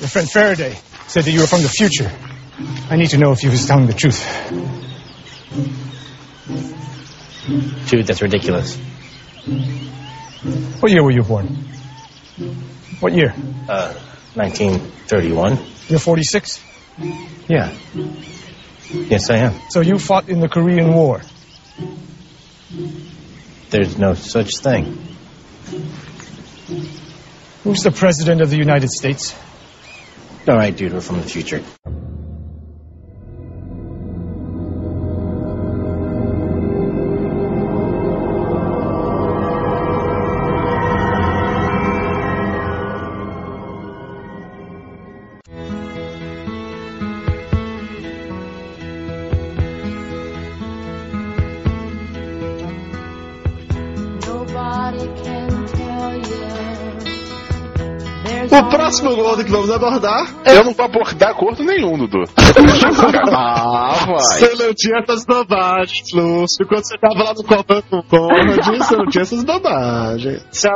S13: Your friend Faraday said that you were from the future. I need to know if he was telling the truth.
S14: Dude, that's ridiculous.
S13: What year were you born? What year?
S14: Uh, 1931?
S13: You're 46?
S14: Yeah. Yes, I am.
S13: So you fought in the Korean War.
S14: There's no such thing.
S13: Who's the President of the United States?
S14: All right, dude, we're from the future.
S1: O próximo gordo que vamos abordar.
S5: Eu não vou abordar gordo nenhum, Dudu.
S1: Ah, [LAUGHS] vai. Você não tinha essas bobagens, Lúcio. Quando você tava lá no Copan com o Conrad, você não tinha essas bobagens. Você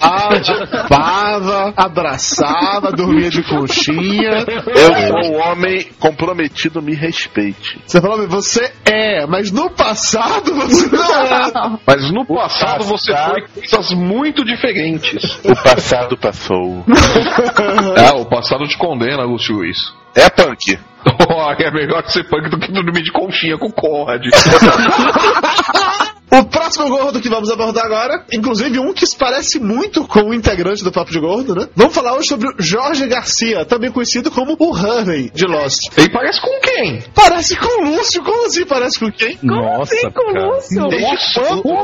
S1: abraçava, abraçava, dormia de conchinha.
S5: Eu sou um homem comprometido, me respeite.
S1: Você falou, você é, mas no passado você não é.
S2: Mas no passado você foi coisas muito diferentes.
S5: O passado passou. [LAUGHS]
S2: Ah, [LAUGHS] o passado te condena, Lúcio Luiz.
S5: É punk. [LAUGHS]
S2: Oh, é melhor ser punk do que dormir de conchinha com Conrad. [LAUGHS]
S1: O próximo gordo que vamos abordar agora, inclusive um que se parece muito com o integrante do Papo de Gordo, né? Vamos falar hoje sobre o Jorge Garcia, também conhecido como o Hurley de Lost.
S2: Ele parece com quem?
S1: Parece com o Lúcio, como assim parece com quem?
S12: Nossa,
S4: assim com o
S12: cara.
S4: Lúcio?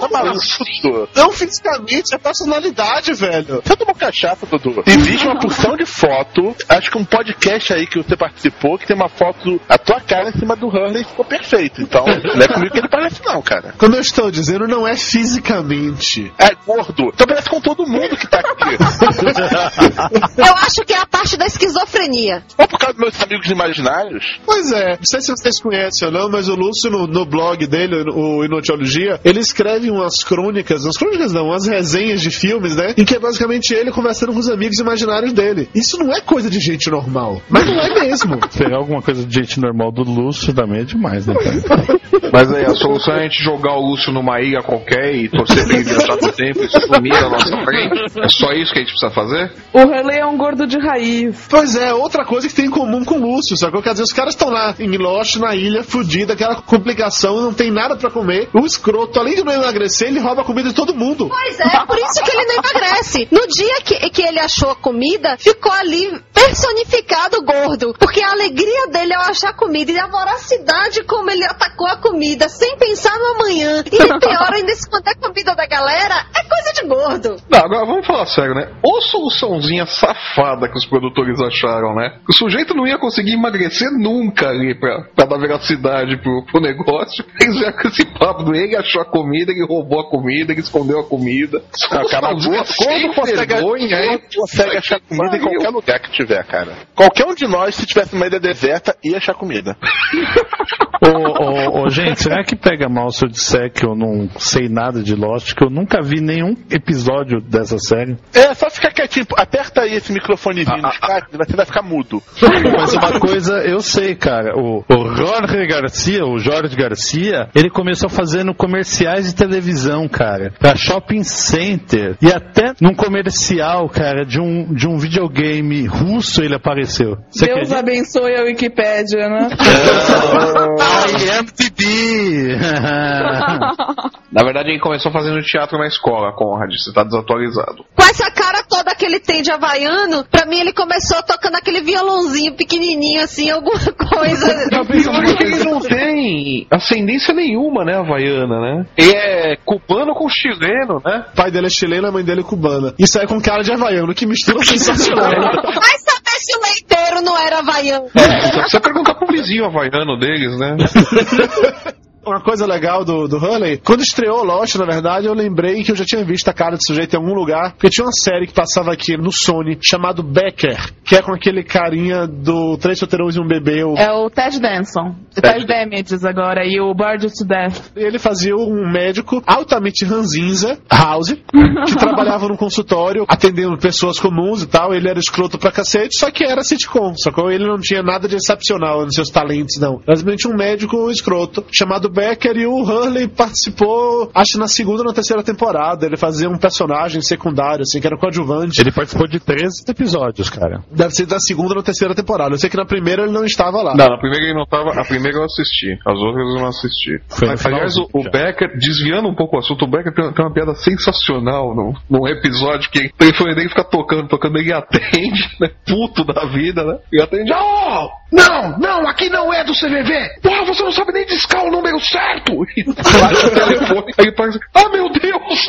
S5: Tá maluco.
S1: Não fisicamente, é personalidade, velho.
S5: Você tomou cachaça, Dudu? Existe uma porção de foto, acho que um podcast aí que você participou, que tem uma foto, a tua cara em cima do Hurley ficou perfeito. Então, não é comigo que ele parece não, cara.
S1: Quando eu estou dizendo, não é fisicamente.
S5: É gordo. Então parece com todo mundo que tá aqui. [LAUGHS]
S3: Eu acho que é a parte da esquizofrenia.
S5: Ou por causa dos meus amigos imaginários.
S1: Pois é, não sei se vocês conhecem ou não, mas o Lúcio, no, no blog dele, o Inotiologia, ele escreve umas crônicas, umas crônicas não, umas resenhas de filmes, né? Em que é basicamente ele conversando com os amigos imaginários dele. Isso não é coisa de gente normal, mas não é mesmo. [LAUGHS]
S12: Pegar alguma coisa de gente normal do Lúcio também é demais, né, cara? [LAUGHS]
S2: Mas aí, a solução é a gente jogar o Lúcio numa ilha qualquer e torcer pra ele viajar no tempo e sumir na nossa frente. É só isso que a gente precisa fazer?
S4: O Hurley é um gordo de raiz.
S1: Pois é, outra coisa que tem em comum com o Lúcio, sacou? Quer dizer, os caras estão lá em Lost, na ilha, fudida, aquela complicação, não tem nada pra comer. O escroto, além de não emagrecer, ele rouba a comida de todo mundo.
S3: Pois é, por isso que ele não emagrece. No dia que, que ele achou a comida, ficou ali personificado gordo. Porque a alegria dele ao achar comida e a voracidade como ele atacou a comida, sem pensar no amanhã. E [LAUGHS] pior ainda, esconder a comida da galera, é coisa de gordo.
S2: Não, agora vamos falar sério, né? Ô soluçãozinha safada que os produtores acharam, né? O sujeito não ia conseguir emagrecer nunca ali pra, pra dar veracidade pro, pro negócio. Eles já com esse papo do ele achou a comida, ele roubou a comida, ele escondeu a comida.
S5: Ah, cara, gordo consegue,
S2: vergonha, hein?
S5: gordo consegue achar comida em qualquer lugar que tiver, cara. Qualquer um de nós, se tivesse uma ilha deserta, ia achar comida. [LAUGHS]
S12: ô, ô, ô, gente, será que pega mal se eu disser que eu não sei nada de Lost, que eu nunca vi nenhum episódio dessa série?
S5: É, só ficar quietinho. Aperta aí esse microfonezinho no Skype, você vai ficar mudo. [LAUGHS]
S12: Mas uma coisa eu sei, cara. O, o Jorge Garcia, o Jorge Garcia, ele começou fazendo comerciais de televisão, cara. Pra shopping center. E até num comercial, cara, de um, de um videogame russo ele apareceu. Você
S4: Deus
S12: acredita?
S4: abençoe a Wikipédia, né? [LAUGHS] [LAUGHS]
S12: IMDb! [LAUGHS]
S2: Na verdade, ele começou fazendo teatro na escola, Conrad. Você tá desatualizado.
S3: Com essa cara toda que ele tem de havaiano, pra mim ele começou tocando aquele violãozinho pequenininho, assim, alguma coisa. [LAUGHS]
S2: Porque ele não tem ascendência nenhuma, né, havaiana, né? Ele é cubano com chileno, né?
S1: O pai dele é chileno, a mãe dele é cubana. Isso aí é com cara de havaiano, que mistura [LAUGHS] sensacional.
S3: Vai saber se o leiteiro não era havaiano.
S2: É, só precisa perguntar pro vizinho havaiano deles, né? [LAUGHS]
S1: Uma coisa legal do, do Hurley, quando estreou Lost, na verdade, eu lembrei que eu já tinha visto a cara desse sujeito em algum lugar, porque tinha uma série que passava aqui no Sony, chamado Becker, que é com aquele carinha do Três Solteirões e um Bebê. O...
S4: É o Ted Danson. O Ted Damages agora e o Bored to Death.
S1: Ele fazia um médico altamente ranzinza, House, que [LAUGHS] trabalhava num consultório, atendendo pessoas comuns e tal. Ele era escroto pra cacete, só que era sitcom, sacou? Ele não tinha nada de excepcional nos seus talentos, não. Basicamente um médico escroto, chamado Becker, e o Hurley participou, acho na segunda ou na terceira temporada. Ele fazia um personagem secundário, assim, que era coadjuvante.
S12: Ele participou de 13 episódios, cara.
S1: Deve ser da segunda ou na terceira temporada. Eu sei que na primeira ele não estava lá.
S2: Não, na primeira ele não tava. A primeira eu assisti. As outras eu não assisti.
S12: Foi no
S2: Aliás, o, o. Becker, desviando um pouco o assunto, o Becker tem, tem uma piada sensacional num, num episódio que ele foi nem ficar tocando, tocando, ele atende, né? Puto da vida, né? E atende. Oh! Não, não, aqui não é do CVV! Porra, você não sabe nem discar o número certo! E bate o telefone, aí ele faz. Ah, meu Deus!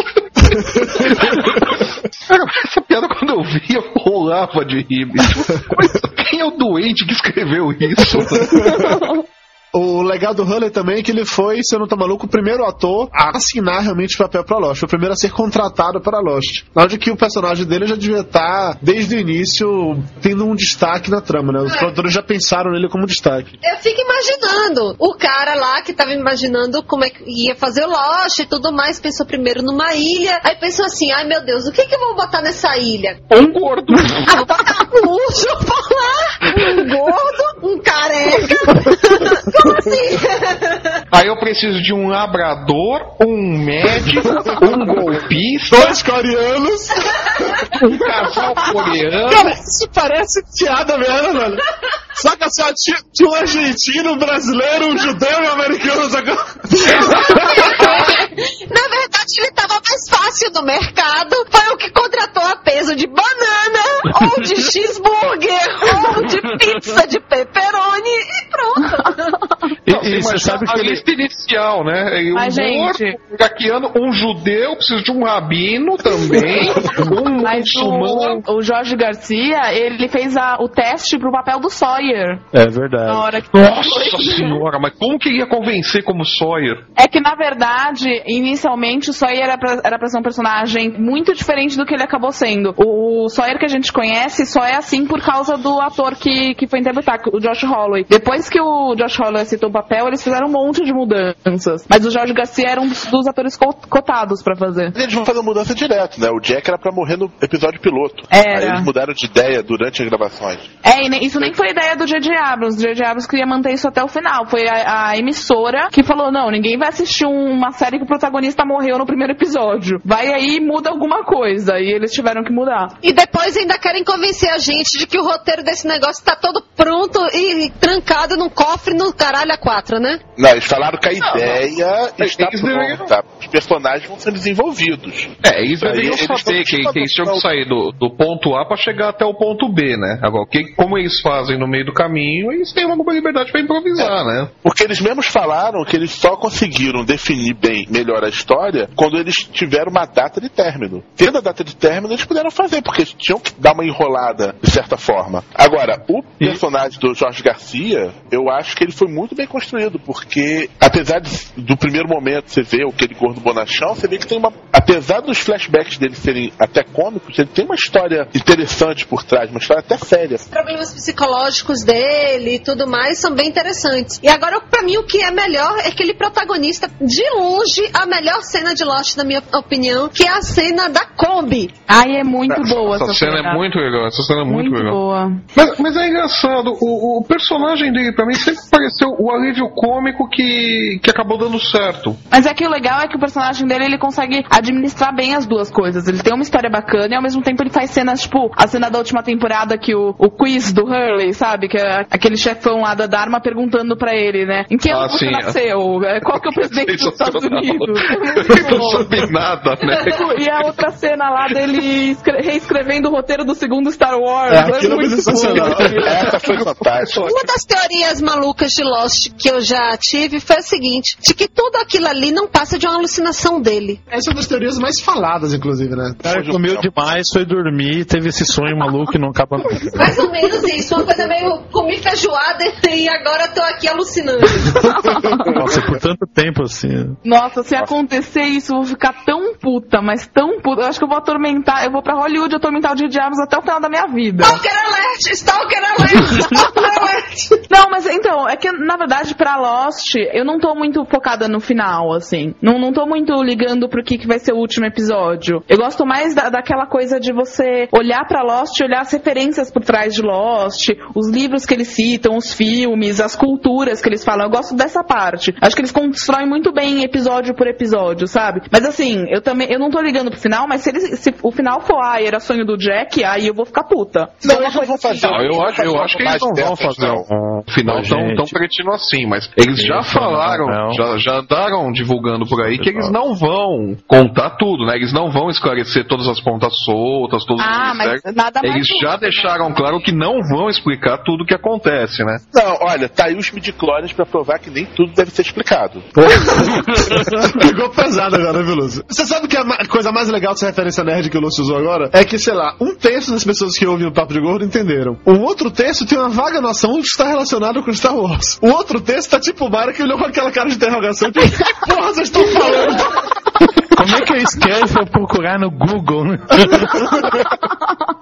S2: Cara, [LAUGHS] essa piada quando eu vi, eu rolava de rir, bicho. Quem é o doente que escreveu isso?
S1: O legal do Hurley também é que ele foi, se eu não tô maluco, o primeiro ator a assinar realmente o papel pra Lost. Foi o primeiro a ser contratado para Lost. Na hora que o personagem dele já devia estar, desde o início, tendo um destaque na trama, né? Os
S3: É.
S1: produtores já pensaram nele como destaque.
S3: Eu fico imaginando o cara lá que tava imaginando como é que ia fazer o Lost e tudo mais, pensou primeiro numa ilha, aí pensou assim, ai meu Deus, o que que eu vou botar nessa ilha?
S2: Um gordo.
S3: Ah, vou botar um urso polar, um gordo, um careca. [LAUGHS] Como assim?
S2: Aí eu preciso de um labrador, um médico, um golpista.
S1: Dois coreanos.
S2: Um casal coreano.
S1: Cara, isso parece piada mesmo, velho. Só que assim, tinha, tinha um argentino, um brasileiro, um judeu e um americano.
S3: Na verdade, ele tava mais fácil no mercado. Foi o que contratou a peso de banana, ou de cheeseburger, ou de pizza de pepperoni e
S2: Não, você imagina a lista inicial, né? E Um
S4: Mas,
S2: gordo,
S4: gente-
S2: um iraquiano, um judeu, preciso de um rabino também, [LAUGHS] um
S4: Mas
S2: muçulmano.
S4: o, o Jorge Garcia, ele fez a- o teste pro papel do Sawyer.
S12: É verdade.
S4: Na hora que...
S2: Nossa senhora, mas como que ia convencer como Sawyer?
S4: É que, na verdade, inicialmente o Sawyer era pra, era pra ser um personagem muito diferente do que ele acabou sendo. O, o Sawyer que a gente conhece só é assim por causa do ator que, que foi interpretar, o Josh Holloway. Depois que o Josh Holloway aceitou o papel, eles fizeram um monte de mudanças. Mas o Jorge Garcia era um dos, dos atores co- cotados pra fazer.
S5: Mas Eles vão fazer mudança direto, né? O Jack era pra morrer no episódio piloto.
S4: Era.
S5: Aí eles mudaram de ideia durante as gravações.
S4: É, e isso nem foi ideia do J.J. Abrams. O J.J. Abrams queria manter isso até o final. Foi a, a emissora que falou: não, ninguém vai assistir um- uma série que o protagonista morreu no primeiro episódio. Vai aí e muda alguma coisa. E eles tiveram que mudar.
S3: E depois ainda querem convencer a gente de que o roteiro desse negócio tá todo pronto e trancado num cofre no caralho a quatro, né?
S5: Não, eles falaram que a ideia está
S2: eles deveriam-
S5: pronta. Os personagens vão sendo desenvolvidos.
S2: É, eles
S5: Aí
S2: deveriam
S5: eles
S2: saber que, eles tinham que sair do, do ponto A pra chegar até o ponto B, né? Agora, que, como eles fazem no meio do caminho, eles têm alguma liberdade pra improvisar, né?
S5: Porque eles mesmos falaram que eles só conseguiram definir bem, melhor a história, quando eles tiveram uma data de término. Tendo a data de término, eles puderam fazer, porque eles tinham que dar uma enrolada, de certa forma. Agora, o personagem do Jorge Garcia, eu acho que ele foi muito bem construído, porque apesar de- do primeiro momento você vê aquele gordo bonachão, você vê que tem uma. Apesar dos flashbacks dele serem até cômicos, ele tem uma história interessante por trás, uma história até séria.
S3: Os problemas psicológicos dele e tudo mais são bem interessantes. E agora, pra mim, o que é melhor é que ele protagonista, de longe, a melhor cena de Lost, na minha opinião, que é a cena da Kombi.
S4: Ai, é muito boa
S2: Essa
S4: essa,
S2: cena é muito legal, essa cena é muito,
S4: Muito
S2: legal.
S4: boa.
S2: Mas, mas é engraçado, o, o personagem dele pra mim sempre pareceu o alívio cômico que, que acabou dando certo.
S4: Mas é que o legal é que o personagem dele ele consegue administrar bem as duas coisas. Ele tem uma história bacana e ao mesmo tempo ele faz cenas, tipo, a cena da última temporada que o, o quiz do Hurley, sabe? Que é aquele chefão lá da Dharma perguntando pra ele, né? Em que ano
S2: Ah,
S4: você
S2: sim, é.
S4: nasceu? É, Qual que é o presidente dos Estados. Unidos? [LAUGHS]
S2: Ele não sabe nada, né? [LAUGHS]
S4: E a outra cena lá dele escre- reescrevendo o roteiro do segundo Star Wars.
S1: É, aquilo foi
S4: muito
S1: sensacional.
S5: Essa foi fantástica.
S3: Uma das teorias malucas de Lost que eu já tive foi a seguinte: de que tudo aquilo ali não passa de uma alucinação dele.
S1: Essa é uma das teorias mais faladas, inclusive, né?
S12: O cara comeu demais, foi dormir, teve esse sonho maluco e não acaba mais. [LAUGHS]
S3: Mais ou menos isso, uma coisa meio comi feijoada e agora tô aqui alucinando. [LAUGHS]
S12: Nossa, por tanto tempo assim.
S4: Nossa, se acontecer isso, eu vou ficar tão puta, mas tão puta. Eu acho que eu vou atormentar, eu vou pra Hollywood atormentar o Dia Diabos até o final da minha vida.
S3: Stalker alert! Stalker alert! Stalker alert! [LAUGHS]
S4: Não, mas então, é que na verdade pra Lost, eu não tô muito focada no final, assim. Não, não tô muito ligando pro que, que vai ser o último episódio. Eu gosto mais da, daquela coisa de você olhar pra Lost e olhar as referências por trás de Lost, os livros que eles citam, os filmes, as culturas que eles falam. Eu gosto dessa parte. Acho que eles constroem muito bem episódio por episódio, sabe? Mas assim, eu também, eu não tô ligando pro final, mas se, eles, se o final for, ah, era sonho do Jack, aí eu vou ficar puta.
S5: Não, não vão fazer.
S2: Não, eu acho, eu acho que eles não vão fazer um final tão, tão cretino assim, mas eles já falaram
S12: não, Não.
S2: Já, já andaram divulgando por aí que eles não vão contar tudo, né? Eles não vão esclarecer todas as pontas soltas, todos
S4: Ah,
S2: os
S4: mas
S2: mistérios.
S4: nada mais
S2: Eles já
S4: justo,
S2: deixaram claro que não vão explicar tudo o que acontece, né?
S5: Não, olha, tá aí os midichlorians pra provar que nem tudo deve ser explicado. [LAUGHS]
S1: Pegou pesado agora, viu, Lúcio? Você sabe que a coisa mais legal dessa referência nerd que o Lúcio usou agora? É que, sei lá, um terço das pessoas que ouvem o Papo de Gordo entenderam. Um outro terço tem uma vaga noção de que está relacionado com Star Wars. O outro terço tá tipo o Mário que olhou com aquela cara de interrogação e pensou, que porra vocês estão falando?
S12: Como é que eu escrevo pra eu procurar no Google, né? [LAUGHS]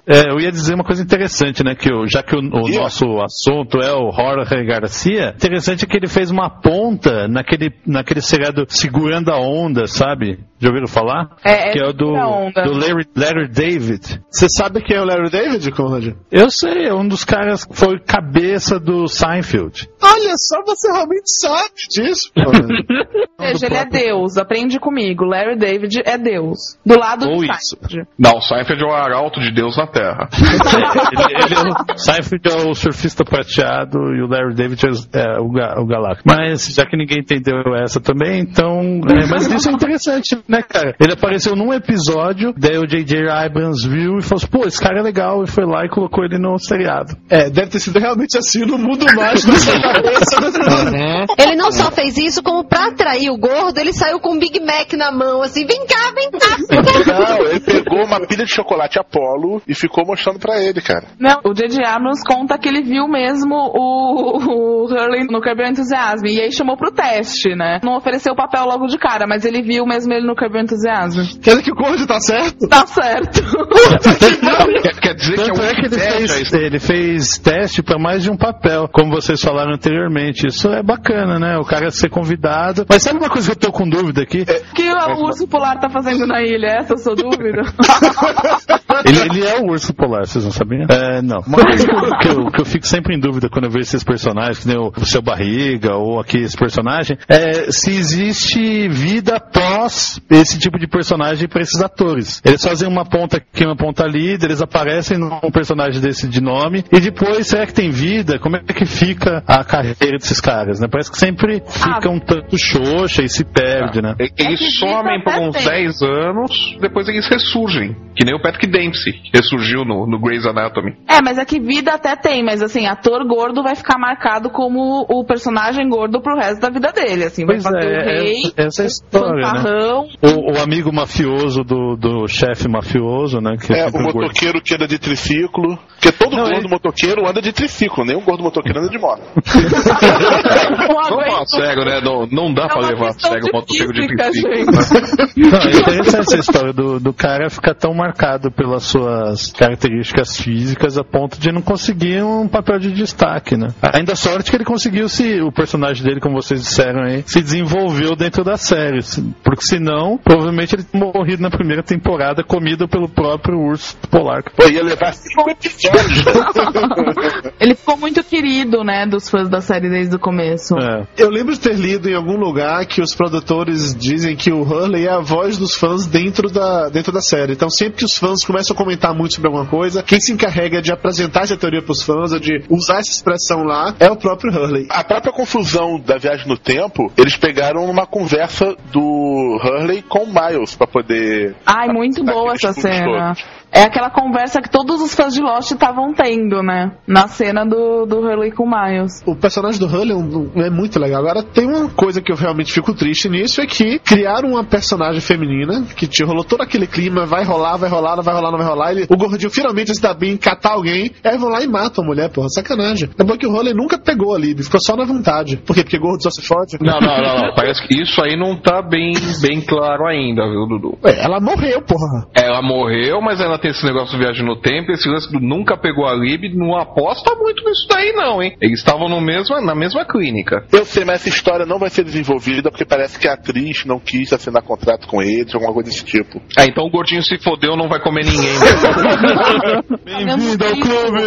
S12: É, eu ia dizer uma coisa interessante, né? Que o- já que o, o nosso assunto é o Jorge Garcia, interessante é que ele fez uma ponta naquele, naquele seriado Segurando a Onda, sabe? Já ouviram falar?
S4: É,
S12: que é o do, do Larry, Larry David.
S1: Você sabe quem é o Larry David, Conrad?
S12: Eu sei, é um dos caras que foi cabeça do Seinfeld.
S1: Olha só, você realmente sabe disso, Conrad. [LAUGHS]
S4: Veja, ele é Deus, aprende comigo. Larry David é Deus. Do lado
S2: Ou
S4: do
S2: isso.
S4: Seinfeld.
S2: Não, o Seinfeld é o arauto de Deus na Terra. [LAUGHS]
S12: ele, ele é o, Seinfeld é o surfista prateado e o Larry David é, é o, ga, o galáctico. Mas já que ninguém entendeu essa também, então. é, mas isso é interessante, né, cara? Ele apareceu num episódio, daí o J.J. Abrams viu e falou assim: pô, esse cara é legal, e foi lá e colocou ele no seriado.
S1: É, deve ter sido realmente assim no mundo mágico da sua cabeça. né?
S3: Ele não só fez isso, como pra atrair o gordo, ele saiu com um Big Mac na mão, assim, vem cá, vem cá.
S5: Não, ele pegou uma pilha de chocolate Apollo e ficou mostrando pra ele, cara.
S4: Não, o J.J. Abrams conta que ele viu mesmo o, o Hurley no Curb Your Enthusiasm e aí chamou pro teste, né? Não ofereceu o papel logo de cara, mas ele viu mesmo ele no Curb Your Enthusiasm.
S1: Quer dizer que o Conrad tá certo?
S4: Tá certo.
S2: quer, quer dizer
S12: Tanto
S2: que é
S12: é
S2: um
S12: que ele
S2: teste,
S12: fez, ele fez teste para mais de um papel, como vocês falaram anteriormente. Isso é bacana, né? O cara ser convidado. Mas sabe uma coisa que eu tô com dúvida aqui?
S4: O que o urso polar tá fazendo na ilha? Essa é a sua dúvida? [LAUGHS]
S12: Ele, ele é o urso polar, vocês não sabiam? É, não. Uma coisa que eu, que eu- que eu fico sempre em dúvida quando eu vejo esses personagens, que nem o, o seu barriga ou aqui esse personagem, é se existe vida após esse tipo de personagem para esses atores. Eles fazem uma ponta aqui, uma ponta ali, eles aparecem num personagem desse de nome, e depois, será que tem vida? Como é que fica a carreira desses caras, né? Parece que sempre fica um tanto xoxa e se perde, né?
S2: E- Eles somem por uns 10 anos, depois eles ressurgem. Que nem o Patrick Dempsey, ressurgiu no, no Grey's Anatomy.
S4: É, mas é que vida até tem, mas assim, ator gordo vai ficar marcado como o personagem gordo pro resto da vida dele, assim, vai
S12: Pois
S4: fazer
S12: é,
S4: o rei,
S12: essa, essa é história, né? O, o amigo mafioso do, do chefe mafioso, né? Que
S5: É, o
S12: um gordo.
S5: motoqueiro que anda de triciclo. Porque todo gordo motoqueiro anda de triciclo, nem um gordo motoqueiro anda de moto. [LAUGHS]
S2: Não fala sério, né? Não, não dá pra levar a sério o motoqueiro de triciclo.
S12: Não, é interessante essa história do, do cara ficar tão marcado pelas suas características físicas a ponto de não conseguir um papel de destaque, né? Ainda sorte que ele conseguiu se o personagem dele, como vocês disseram aí, se desenvolveu dentro da série. Porque senão, provavelmente ele teria morrido na primeira temporada comido pelo próprio urso polar.
S5: Ia levar cinco [LAUGHS] episódios.
S4: Ele ficou muito querido, né, dos fãs da série desde o começo.
S12: É.
S1: Eu lembro de ter lido em algum lugar que os produtores dizem que o Hurley é a voz dos fãs dentro da, dentro da série. Então, sempre que os fãs começam a comentar muito sobre alguma coisa, quem se encarrega de apresentar essa teoria pros fãs, ou de usar essa expressão lá, é o próprio Hurley.
S5: A própria confusão da viagem no tempo, eles pegaram uma conversa do Hurley com o Miles pra poder.
S4: Ai, muito boa essa cena. É aquela conversa que todos os fãs de Lost estavam tendo, né? Na cena do, do Hurley com o Miles.
S1: O personagem do Hurley é é muito legal. Agora, tem uma coisa que eu realmente fico triste nisso, é que criaram uma personagem feminina, que te rolou todo aquele clima, vai rolar, vai rolar, não vai rolar, não vai rolar. Ele, o gordinho finalmente se dá bem, catar alguém, aí vão lá e matam a mulher, porra, sacanagem. Lembrou que o Hurley nunca pegou a Lib, ficou só na vontade. Por quê? Porque gordo só se fode?
S2: Não, não, não, não. Parece que isso aí não tá bem, bem claro ainda, viu, Dudu?
S1: Ué, ela morreu, porra.
S2: Ela morreu, mas ela tem esse negócio de viagem no tempo, esse lance do nunca pegou a Lib, não aposta muito nisso daí não, hein? Eles estavam no mesmo, na mesma clínica.
S5: Eu sei, mas essa história não vai ser desenvolvida porque parece que a atriz não quis assinar contrato com eles, alguma coisa desse tipo.
S2: Ah, então o gordinho se fodeu, não vai comer ninguém. [LAUGHS]
S12: Bem-vindo ao clube!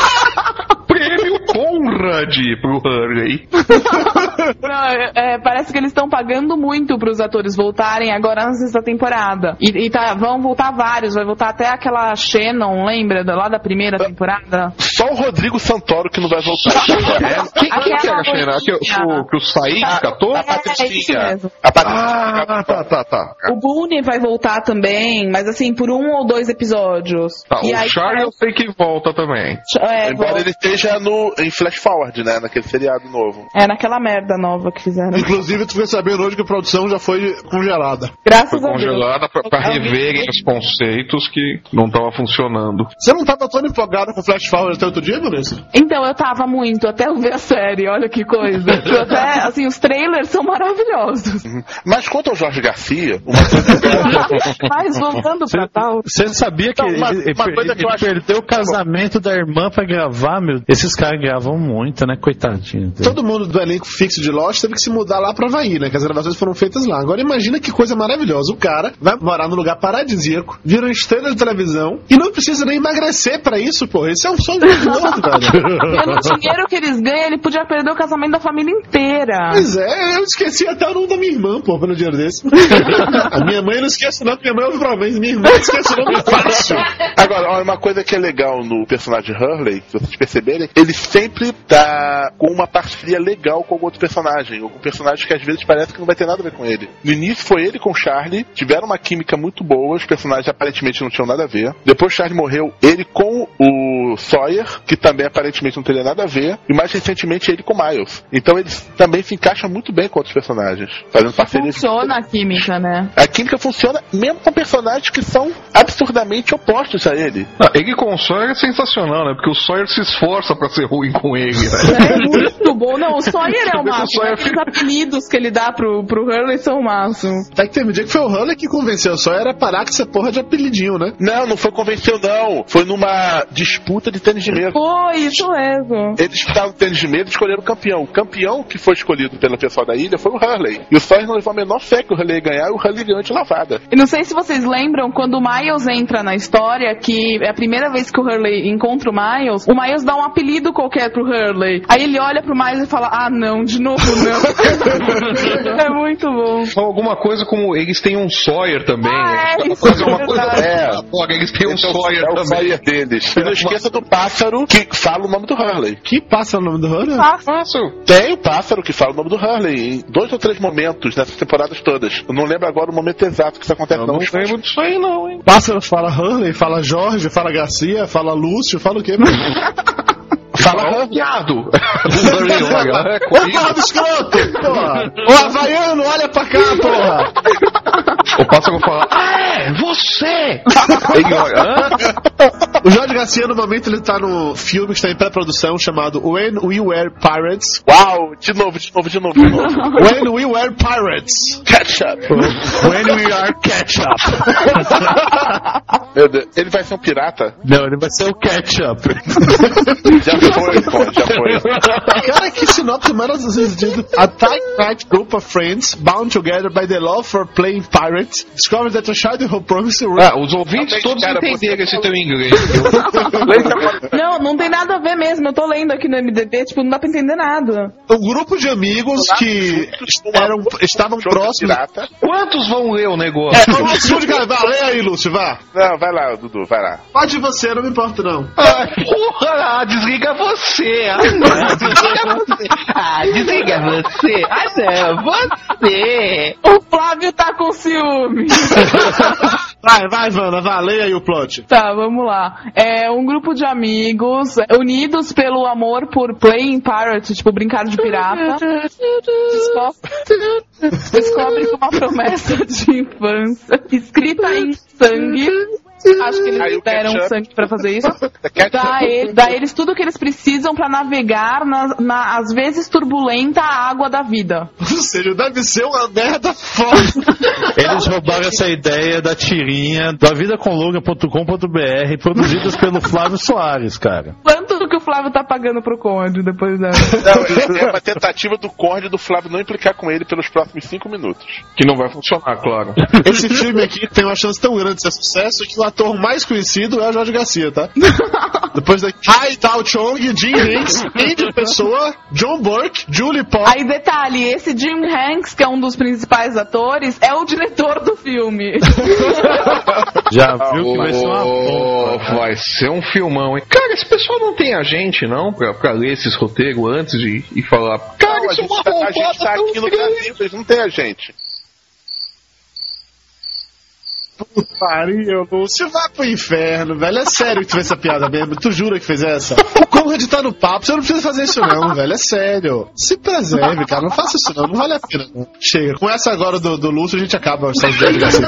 S12: [LAUGHS]
S2: Prêmio Conrad pro Hurley. [LAUGHS]
S4: Não, é, é, parece que eles estão pagando muito pros atores voltarem agora na sexta temporada. E, e tá, vão voltar vários, vai voltar até aquela Shannon, lembra? da- Lá da primeira temporada?
S5: Só o Rodrigo Santoro que não vai voltar. [LAUGHS]
S2: Quem, quem que é a
S4: Aquela
S2: Xena? Que, o, que o Said
S4: Tá.
S2: catou?
S4: É, é isso mesmo.
S2: Ah, tá, tá, tá.
S4: O Boone vai voltar também, mas assim, por um ou dois episódios.
S2: Tá,
S4: e
S2: o
S4: aí,
S2: Charlie eu sei que volta também.
S4: é,
S5: Embora
S4: volta.
S5: ele esteja no, em Flash Forward, né? Naquele seriado novo.
S4: é naquela merda nova que fizeram.
S1: Inclusive, tu fiquei sabendo hoje que a produção já foi congelada.
S4: Graças
S2: Foi
S4: a Deus.
S2: congelada pra, pra reverem os conceitos que não estavam funcionando.
S1: Você não tava tão empolgado com Flash Forward até outro dia, Vanessa?
S4: Então, eu tava muito, até eu ver a série, olha que coisa. [LAUGHS] Até, assim, os trailers são maravilhosos.
S5: Mas quanto ao Jorge Garcia, uma coisa [LAUGHS]
S4: Mas voltando pra tal.
S12: Você sabia que
S5: Então, uma-
S12: ele,
S5: uma
S12: ele-
S5: coisa que eu
S12: ele
S5: acho-
S12: perdeu o casamento da irmã pra gravar, meu? Esses caras gravam muito, né? Coitadinho. dele.
S1: Todo mundo do elenco fixo de Lost teve que se mudar lá pra Havaí, né? Que as gravações foram feitas lá. Agora imagina que coisa maravilhosa. O cara vai morar num lugar paradisíaco, vira uma estrela de televisão e não precisa nem emagrecer pra isso, pô. Esse é um sonho muito gordo, velho.
S4: Pelo dinheiro que eles ganham, ele podia perder o casamento da família inteira.
S1: Pois é, eu esqueci até o nome da minha irmã, pô, pelo dinheiro desse. [LAUGHS] A minha mãe eu não esquece não, porque minha mãe ouve pra mim. Minha irmã não esquece o nome fácil.
S5: Agora, olha, uma coisa que é legal no personagem Hurley, se vocês perceberem, ele sempre tá com uma parceria legal com algum outro personagem. Algum personagem que às vezes parece que não vai ter nada a ver com ele. No início foi ele com o Charlie, tiveram uma química muito boa, os personagens aparentemente não tinham nada a ver. Depois o Charlie morreu, ele com o Sawyer, que também aparentemente não teria nada a ver. E mais recentemente ele com o Miles. Então eles também se encaixam muito bem com outros personagens, fazendo parceria.
S4: Funciona a química, né?
S5: A química funciona mesmo com personagens que são absurdamente opostos a ele.
S2: Ah, ele com o Sawyer é sensacional, né? Porque o Sawyer se esforça pra ser ruim com ele, né?
S4: É muito bom. Não, o Sawyer é o
S2: Você vê que o
S4: máximo.
S2: Sawyer
S4: Aqueles apelidos que ele dá pro, pro Hurley são o máximo.
S1: Até que teve um dia que foi o Hurley que convenceu só era parar com essa porra de apelidinho, né?
S5: Não, não foi convenceu, não. Foi numa disputa de tênis de mesa.
S4: Foi, isso mesmo.
S5: Eles disputaram tênis de mesa e escolheram o campeão. O campeão que foi escolhido pelo pessoal da ilha foi o Hurley. E o Sawyer não levou a menor fé que o Hurley ia ganhar e o Hurley ganhou de lavada.
S4: E não sei se vocês lembram quando o Miles entra na história, que é a primeira vez que o Hurley encontra o Miles, o Miles dá um apelido qualquer pro Hurley. Aí ele olha pro Miles e fala: Ah, não, de novo não. [LAUGHS] é muito bom.
S2: Ou alguma coisa como eles têm um Sawyer também.
S4: Ah,
S2: né?
S4: é, isso
S2: Fazer
S4: é
S2: uma coisa.
S5: É.
S2: Eles têm um
S5: Esse é o-
S2: Sawyer
S5: é o
S2: também.
S5: Sawyer deles. E não esqueça do pássaro que fala o nome do Hurley.
S1: Que passa o nome do Hurley?
S2: Fácil.
S5: Tem o pássaro que fala o nome do Hurley em dois ou três momentos nessas temporadas todas. Eu não lembro agora o momento exato que isso acontece,
S2: Eu
S5: não.
S2: não lembro disso aí não, hein?
S1: Pássaro fala Hurley, fala Jorge, fala Garcia, fala Lúcio, fala o quê? [LAUGHS]
S5: Fala
S2: viado. O
S1: Ô, porra do escroto! Porra! Ô, Havaiano, olha pra cá, porra!
S2: O pássaro fala, ah, é, você! Ele olha, hã?
S1: O Jorge Garcia, no momento, ele tá no filme que está em pré-produção chamado When We Were Pirates.
S5: Uau, de novo, de novo, de novo, de novo.
S1: When We Were Pirates.
S5: Ketchup.
S1: When We Are Ketchup.
S5: Meu Deus, ele vai ser um pirata?
S12: Não, ele vai ser o ketchup.
S5: Já foi, pô, já foi. [LAUGHS]
S1: Cara, que sinopse maravilhosa. A tight night group of friends bound together by the love for playing pirates discover that a childhood promise
S2: Ah, os ouvintes todos
S5: cara,
S2: entenderam
S5: você
S2: esse teu inglês.
S4: Não, não tem nada a ver mesmo. Eu tô lendo aqui no MDB, tipo, não dá pra entender nada.
S1: Um grupo de amigos que eram, estavam próximos.
S2: Quantos vão ler o negócio?
S1: É, vamos de cara. Lê aí, Lúcio, vá.
S5: Não, vai lá, Dudu, vai lá.
S1: Pode você, não me importa não.
S2: Ah, porra, desliga você. Ah, [LAUGHS] não, desliga você. Ah, desliga você. Ah, não, você.
S4: O Flávio tá com ciúme. [LAUGHS]
S1: Vai, vai, Vana, vá, lê aí o plot.
S4: Tá, vamos lá. É um grupo de amigos unidos pelo amor por playing pirate, tipo brincar de pirata. Descobre, descobre que uma promessa de infância escrita em sangue. Acho que
S5: Aí
S4: eles
S5: o
S4: deram
S5: ketchup.
S4: sangue pra fazer isso. [LAUGHS]
S5: Ketchup.
S4: Dá, ele- dá eles tudo que eles precisam pra navegar na, na, às vezes turbulenta água da vida. [LAUGHS]
S1: Ou seja, deve ser uma merda foda. [LAUGHS]
S12: Eles roubaram essa ideia da tirinha da vidaconlonga.com.br produzidas pelo Flávio Soares, cara.
S4: Tanto que o Flávio tá pagando pro Conde depois da. [LAUGHS]
S5: Não, é uma tentativa do Conde do Flávio não implicar com ele pelos próximos cinco minutos.
S2: Que não vai funcionar, claro. [LAUGHS]
S1: Esse filme aqui tem uma chance tão grande de ser sucesso que o ator mais conhecido é o Jorge Garcia, tá? [LAUGHS] Depois da Hai Tao Chong, Jim Hanks, Andy Pessoa, John Burke, Julie Paul.
S4: Aí, detalhe, esse Jim Hanks, que é um dos principais atores, é o diretor do filme.
S12: Já viu que vai ser uma
S2: Oh, vai ser um filmão, hein? Cara, esse pessoal não tem agente, não, pra, pra ler esses roteiros antes de e falar. Cara,
S5: Não, a
S2: isso é
S5: gente,
S2: uma
S5: tá- a gente tá aqui no. Brasil, eles não tem a gente.
S1: Pariu, Lúcio, vai pro inferno, velho. É sério que tu fez essa piada mesmo? Tu jura que fez essa? O Conrad tá no papo, você não precisa fazer isso não, velho. É sério. Se preserve, cara. Não faça isso não, não vale a pena. Não. Chega. Com essa agora do, do Lúcio, a gente acaba essas ideias de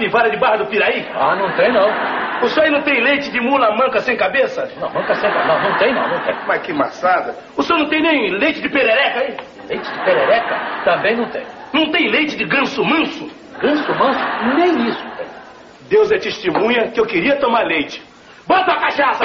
S11: capivara de Barra do Piraí?
S15: Ah, não tem não.
S11: O senhor aí não tem leite de mula manca sem cabeça?
S15: Não, manca sem cabeça. Não, não tem não, não tem.
S11: Mas que maçada. O senhor não tem nem leite de perereca aí?
S15: Leite de perereca? Também não tem.
S11: Não tem leite de ganso manso?
S15: Ganso manso? Nem isso tem.
S11: Deus é testemunha que eu queria tomar leite. Bota a cachaça!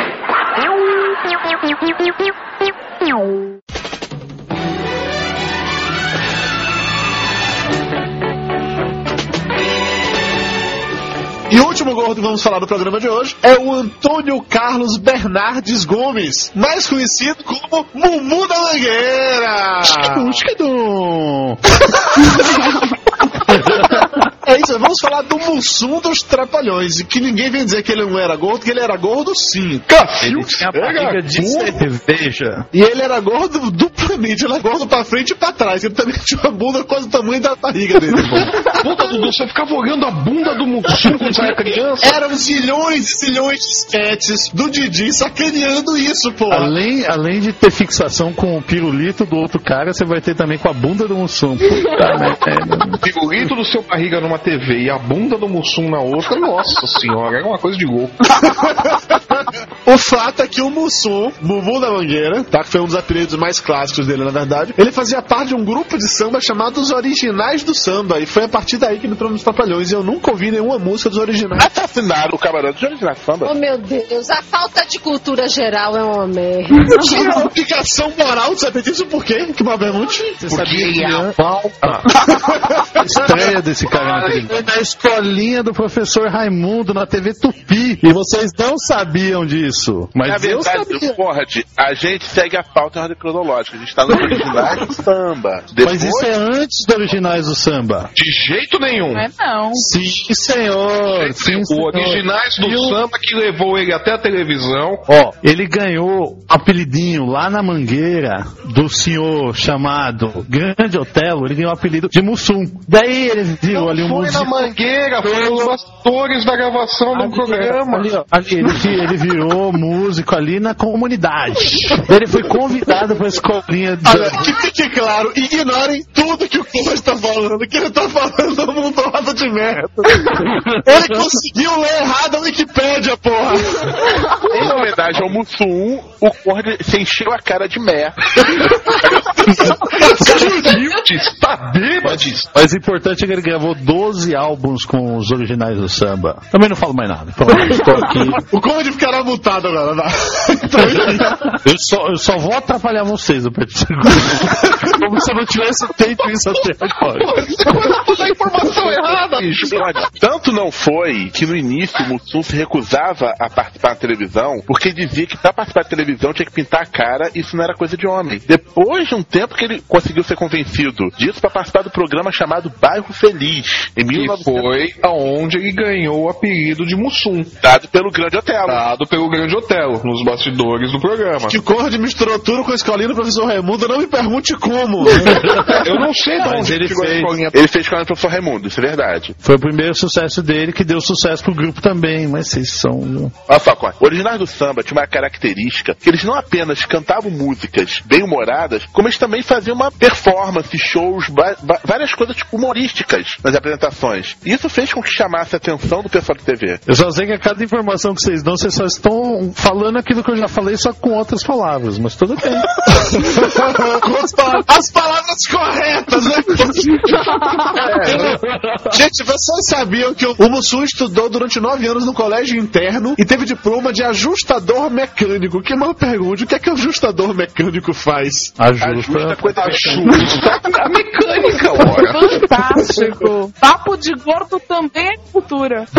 S1: E o último gordo que vamos falar do programa de hoje é o Antônio Carlos Bernardes Gomes, mais conhecido como Mumu da Mangueira.
S12: Esquidum, [LAUGHS]
S1: É isso, vamos falar do Mussum dos Trapalhões, e que ninguém vem dizer que ele não era gordo, que ele era gordo sim.
S12: Ele tinha a barriga de cerveja.
S1: E ele era gordo duplamente, ele era gordo pra frente e pra trás. Ele também [LAUGHS] tinha uma bunda quase o tamanho da barriga dele.
S2: Puta, Dudu, você ficava olhando a bunda do Mussum quando você era criança?
S1: Eram zilhões e zilhões de sketches do Didi sacaneando isso, pô.
S12: Além, além de ter fixação com o pirulito do outro cara, você vai ter também com a bunda do Mussum. Puta [LAUGHS] merda.
S2: O pirulito do seu barriga numa TV e a bunda do Mussum na outra, nossa senhora, era uma coisa de louco. [LAUGHS]
S1: O fato é que o Mussum, Mumu da Mangueira, tá? Que foi um dos apelidos mais clássicos dele, na verdade. Ele fazia parte de um grupo de samba chamado Os Originais do Samba. E foi a partir daí que ele entrou nos Trapalhões. E eu nunca ouvi nenhuma música dos Originais.
S5: Assassinaram o camarote de originais samba.
S3: Oh, meu Deus, a falta de cultura geral é uma merda. [LAUGHS]
S1: Tinha uma aplicação moral, tu sabe disso por quê? Que uma pergunta.
S12: Você sabia que a [LAUGHS] estreia desse cara TV foi na escolinha do professor Raimundo na TV Tupi. E vocês não sabiam disso. Mas
S5: Na
S12: eu
S5: verdade,
S12: sabia.
S5: Conrad, a gente segue a pauta em ordem cronológica. A gente tá nos originais do samba.
S12: Mas isso é antes dos originais do samba.
S2: De jeito nenhum.
S4: Não é não.
S12: Sim, senhor. Sim,
S2: O
S12: senhor.
S2: originais do
S12: E o-
S2: samba que levou ele até a televisão.
S12: Ó, ele ganhou apelidinho lá na Mangueira do senhor chamado Grande Otelo, ele ganhou o apelido de Mussum. Daí ele viu ali um
S2: Foi na mangueira, foi nos bastidores da gravação do programa.
S12: Ali, ó, ali, ele, ele virou músico ali na comunidade. Ele foi convidado pra escolinha de...
S1: Olha, que fique claro, ignorem tudo que o Conrad tá falando, que ele tá falando um montado de merda. Ele conseguiu ler errado a Wikipédia, porra.
S5: Em homenagem ao Mussum, o Conrad se encheu a cara de merda.
S2: Tá.
S12: Mas o importante é que ele gravou 12 álbuns com os originais do samba. Também não falo mais nada. Pronto, [LAUGHS] estou aqui.
S1: O Conrad ficará mutado agora, vai. [LAUGHS]
S12: Eu só, eu só vou atrapalhar vocês de agora. Como se eu não tivesse feito isso até agora.
S2: Toda a informação errada, bicho.
S5: Tanto não foi que no início o Mussum se recusava a participar da televisão, porque dizia que pra participar da televisão tinha que pintar a cara e isso não era coisa de homem. Depois de um tempo que ele conseguiu ser convencido disso pra participar do programa chamado Bairro Feliz. Em
S2: E
S5: 1900,
S2: foi aonde ele ganhou o apelido de Mussum.
S5: dado pelo Grande Otelo.
S2: Dado pelo Grande Hotel, nos bastidores do programa.
S1: Que Conrad misturou tudo com a escolinha do professor Raimundo, não me pergunte como. [LAUGHS]
S2: Eu não sei de
S12: Mas
S2: onde
S12: ele fez.
S2: escolinha.
S5: Ele fez com o professor Raimundo, isso é verdade.
S12: Foi o primeiro sucesso dele que deu sucesso pro grupo também, mas vocês são.
S5: Olha só, originais do samba tinha uma característica que eles não apenas cantavam músicas bem-humoradas, como eles também faziam uma performance, shows, várias coisas humorísticas nas apresentações. E isso fez com que chamasse a atenção do pessoal de TV.
S12: Eu só sei que a cada informação que vocês dão, vocês só estão falando aquilo que eu já falei, só com outras palavras, mas tudo bem.
S1: As, [LAUGHS] palavras, as palavras corretas, né? [LAUGHS] Gente, vocês sabiam que o Mussum estudou durante nove anos no colégio interno e teve diploma de ajustador mecânico. Que mal pergunte, o que é que o ajustador mecânico faz?
S12: Ajusta.
S5: coisa
S2: Ajusta [LAUGHS] a mecânica, ora.
S4: Fantástico. Papo de gordo também é cultura. [LAUGHS]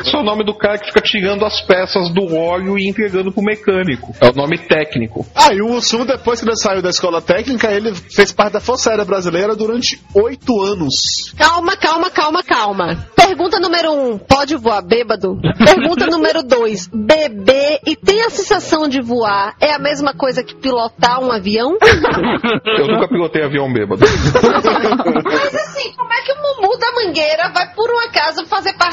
S2: Esse é o nome do cara que fica tirando as peças do óleo e entregando pro mecânico. É o nome técnico.
S1: Ah, e o Mussum, depois que ele saiu da escola técnica, ele fez parte da Força Aérea Brasileira durante oito anos.
S3: Calma, calma, calma, calma. Pergunta número um, pode voar bêbado? Pergunta número dois, beber e tem a sensação de voar é a mesma coisa que pilotar um avião?
S2: Eu nunca pilotei avião bêbado. [LAUGHS]
S3: Mas assim, como é que o Mumu Mangueira vai fazer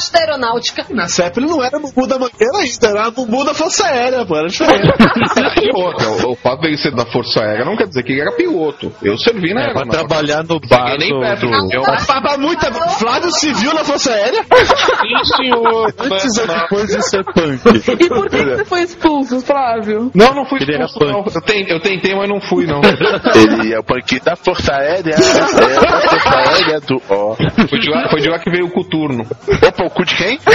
S3: parte da aeronáutica?
S1: Época ele não era Mumu da Mangueira ainda, era Mumu da Força Aérea, pô, era diferente. [LAUGHS]
S2: E outra, o, o fato dele ser da Força Aérea não quer dizer que ele era piloto. Eu servi na
S12: É, pra
S2: aeronáutica.
S12: trabalhar no bar
S2: nem perto,
S12: do-.
S2: Eu-
S1: Papá muita. Flávio Civil na Força Aérea?
S2: Sim, senhor.
S12: Antes ou depois de ser punk.
S4: E por que, que você foi expulso, Flávio?
S2: Não, não fui
S12: Ele era
S2: expulso, não. Eu, ten- eu tentei, mas não fui, não.
S5: Ele é o punk da Força Aérea, é da Força Aérea do.
S2: Foi de, lá, foi de lá que veio o coturno.
S5: Opa, o cu de quem? [LAUGHS]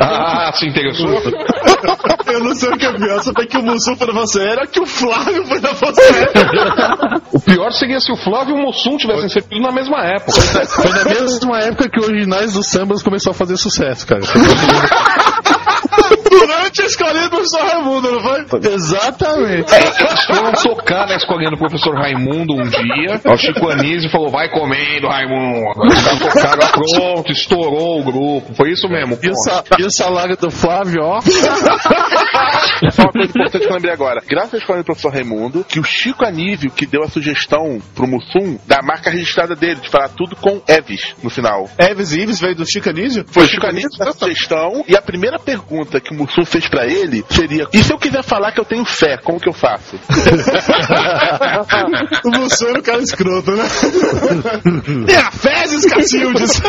S2: Ah, se interessou? [LAUGHS]
S1: Eu não sei o que é pior, só que o Mussum foi da Força Aérea que o Flávio foi da Força Aérea.
S2: O pior seria se o Flávio e o Mussum tivessem servido na mesma época.
S12: Foi na mesma época que o Originais dos Sambas começou a fazer sucesso, cara. [LAUGHS]
S1: Durante a escolinha do professor Raimundo, não foi?
S12: Exatamente.
S2: Eles foram tocar na escolinha do professor Raimundo um dia. O Chico Anísio falou: vai comendo, Raimundo. Os caras tocaram, pronto, estourou o grupo. Foi isso mesmo.
S12: E o, sa- e o salário do Flávio, ó.
S5: Só uma coisa importante que eu lembrei agora. Graças à escola do professor Raimundo, que o Chico Anísio que deu a sugestão pro Mussum da marca registrada dele, de falar tudo com Eves no final.
S1: Eves e Ives veio do Chico Anísio?
S5: Foi o Chico Anísio da sugestão, e a primeira pergunta que o Mussum fez pra ele seria: e se eu quiser falar que eu tenho fé, como que eu faço? [LAUGHS]
S1: o Mussum era um cara escroto, né? Tem a fezes, Cacildes!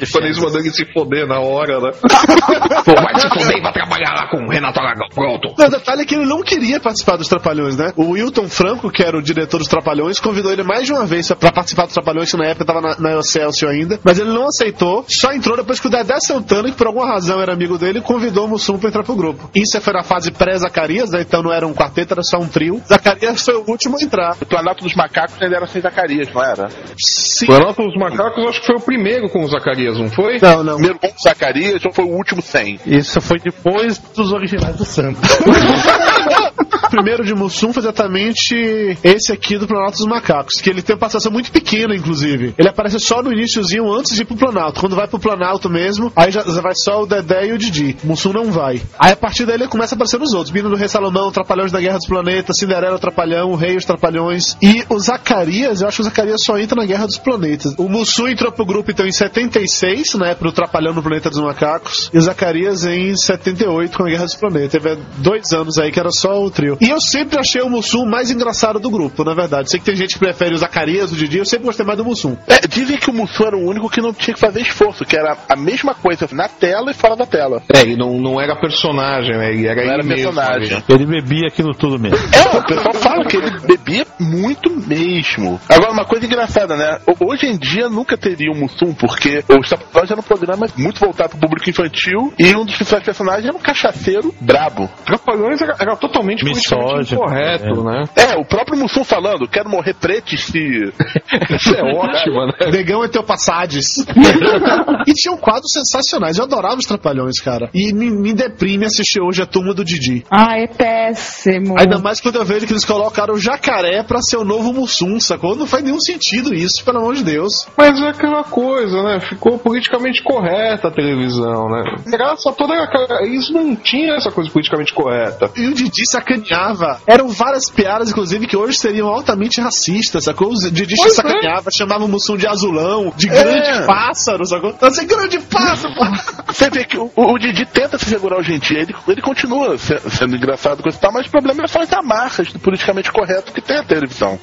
S2: O Chico mandou ele se foder na hora, né? [LAUGHS] Pô, vai se foder e vai trabalhar lá com o Renato Aragão. Pronto.
S1: O detalhe é que ele não queria participar dos Trapalhões, né? O Wilton Franco, que era o diretor dos Trapalhões, convidou ele mais de uma vez pra participar dos Trapalhões, que na época tava na, na Excelsior ainda, mas ele não aceitou, só entrou depois que o Dedé Santana, que por alguma razão era amigo dele, convidou o Mussum pra entrar pro grupo. Isso foi na fase pré-Zacarias, né? Então não era um quarteto, era só um trio. Zacarias foi o último a entrar.
S5: O Planalto dos Macacos ainda era sem Zacarias, não era?
S1: Sim.
S2: O Planalto dos Macacos, acho que foi o primeiro com o Zacarias, não foi?
S1: Não, não.
S5: Primeiro com o Zacarias ou foi o último sem?
S12: Isso foi depois dos originais do.
S1: O [LAUGHS] primeiro de Mussum foi exatamente esse aqui do Planalto dos Macacos, que ele tem uma participação muito pequena, inclusive. Ele aparece só no iníciozinho antes de ir pro Planalto. Quando vai pro Planalto mesmo, aí já, já vai só o Dedé e o Didi. Mussum não vai. Aí a partir daí ele começa a aparecer nos outros. Bino do Rei Salomão, Trapalhões da Guerra dos Planetas, Cinderela, Trapalhão, o Rei os Trapalhões. E o Zacarias, eu acho que o Zacarias só entra na Guerra dos Planetas. O Mussum entrou pro grupo então em 76, na época do Trapalhão no Planeta dos Macacos. E o Zacarias em 78 com a Guerra dos Planetas. Teve dois anos aí que era só o trio. E eu sempre achei o Mussum mais engraçado do grupo, na verdade. Sei que tem gente que prefere o Zacarias, o Didi, eu sempre gostei mais do Mussum.
S5: É, dizem que o Mussum era o único que não tinha que fazer esforço, que era a mesma coisa na tela e fora da tela.
S2: É, ele não, não era personagem, né? Ele era,
S5: Não era
S2: ele mesmo,
S5: personagem.
S2: né?
S12: Ele bebia aquilo tudo mesmo.
S5: É, o pessoal fala que ele bebia muito mesmo. Agora, uma coisa engraçada, né? Hoje em dia nunca teria um Mussum, porque o Trapalhões era um programa muito voltado pro público infantil e um dos principais personagens era um cachaceiro brabo.
S2: Trapalhões era, era totalmente politicamente incorreto, né?
S5: É, o próprio Mussum falando, quero morrer preto se... [LAUGHS]
S2: Isso é ótimo, né?
S1: Negão é teu passades. [LAUGHS] e tinham quadros sensacionais. Eu adorava os Trapalhões, cara. E me, me deprime assistir hoje a turma do Didi.
S4: Ah, é péssimo.
S1: Ainda mais quando eu vejo que eles colocaram o jacaré pra ser o novo Mussum, sacou? Não faz nenhum sentido isso, pelo amor de Deus.
S2: Mas é aquela coisa, né? Ficou politicamente correta a televisão, né? Graças a toda aquela... Isso não tinha essa coisa politicamente correta.
S1: E o Didi sacaneava. Eram várias piadas, inclusive, que hoje seriam altamente racistas, sacou? O Didi
S2: Pois é.
S1: sacaneava, chamava o Mussum de azulão, de grande pássaro, sacou? Então, assim, grande pássaro, pô.
S5: Você vê que o, o Didi tenta se segurar hoje em dia, ele, ele continua se- sendo engraçado com isso tal, mas o problema são as amarras do politicamente correto que tem a televisão.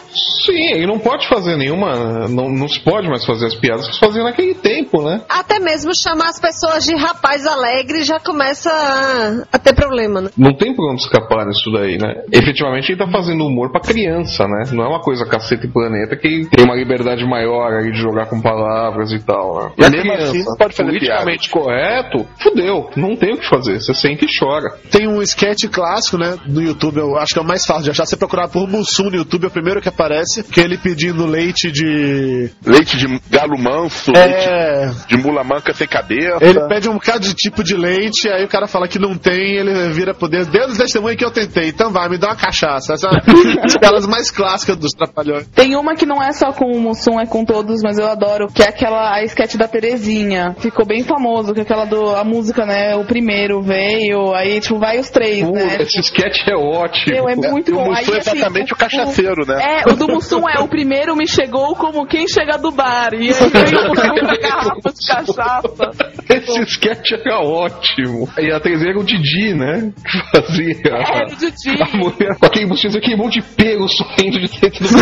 S2: Sim, e não pode fazer nenhuma. Não, não se pode mais fazer as piadas que se faziam naquele tempo, né?
S3: Até mesmo chamar as pessoas de rapaz alegre já começa a, a ter problema, né?
S2: Não tem como escapar disso daí, né? Efetivamente ele tá fazendo humor pra criança, né? Não é uma coisa caceta e planeta que tem uma liberdade maior aí de jogar com palavras e tal, né?
S5: E
S2: a
S5: mesmo
S2: criança,
S5: assim não pode fazer
S2: politicamente correto, fudeu, não tem o que fazer, você sente e chora.
S1: Tem um sketch clássico, né, no YouTube, eu acho que é o mais fácil de achar. Você procurar por Mussum no YouTube, é o primeiro que aparece, que é ele pedindo leite de...
S5: Leite de galo manso,
S1: É.
S5: leite de mula manca sem cabeça.
S1: Ele pede um bocado de tipo de leite, aí o cara fala que não tem, ele vira pro Deus, Deus testemunha que eu tentei, então vai, me dá uma cachaça. Essa é as piadas mais clássicas dos trapalhões.
S4: Tem uma que não é só com o Mussum, é com todos, mas eu adoro, que é aquela a sketch da Terezinha. Ficou bem famoso, que é aquela do a música, né? O primeiro veio, aí tipo vai os três, né?
S2: Esse sketch é ótimo.
S4: Meu, é muito
S5: o
S4: bom.
S5: Mussum
S4: Aí,
S5: é
S4: assim,
S5: exatamente o cachaceiro, né?
S4: É, o do Mussum é o primeiro me chegou como quem chega do bar. E aí vem o Mussum com a garrafa de cachaça.
S2: Esse sketch era ótimo. E a terceira era o Didi, né? Que fazia.
S4: É, o Didi.
S2: A mulher com aquele aquele monte de pelo saindo de dentro do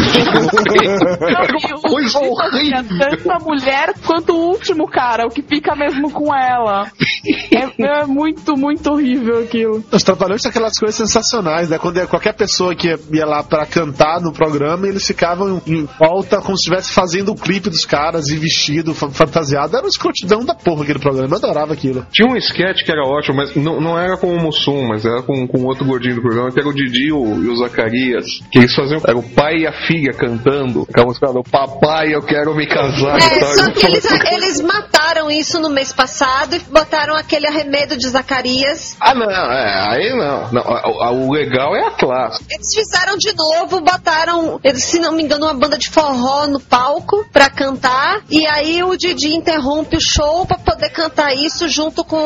S2: uma coisa horrível.
S4: Tanto a mulher quanto o último cara, o que fica mesmo com ela. [LAUGHS] É, é muito, muito horrível aquilo.
S1: Os trapalhões são aquelas coisas sensacionais, né? Quando qualquer pessoa que ia lá pra cantar no programa, eles ficavam em volta como se estivesse fazendo o clipe dos caras e vestido, fa- fantasiado. Era uma escrotidão da porra aquele programa, eu adorava aquilo.
S2: Tinha um sketch que era ótimo, mas não, não era com o Mussum, mas era com, com outro gordinho do programa, que era o Didi e o, e o Zacarias. Que eles faziam. Era o pai e a filha cantando. Aquela música, o papai, eu quero me casar.
S3: É, só que eles, eles mataram isso no mês passado e botaram aquele arremedo de Zacarias.
S2: Ah, não, é, aí não. não a- a- o legal é a classe.
S3: Eles fizeram de novo, botaram, eles, se não me engano, uma banda de forró no palco pra cantar. E aí o Didi interrompe o show pra poder cantar isso junto com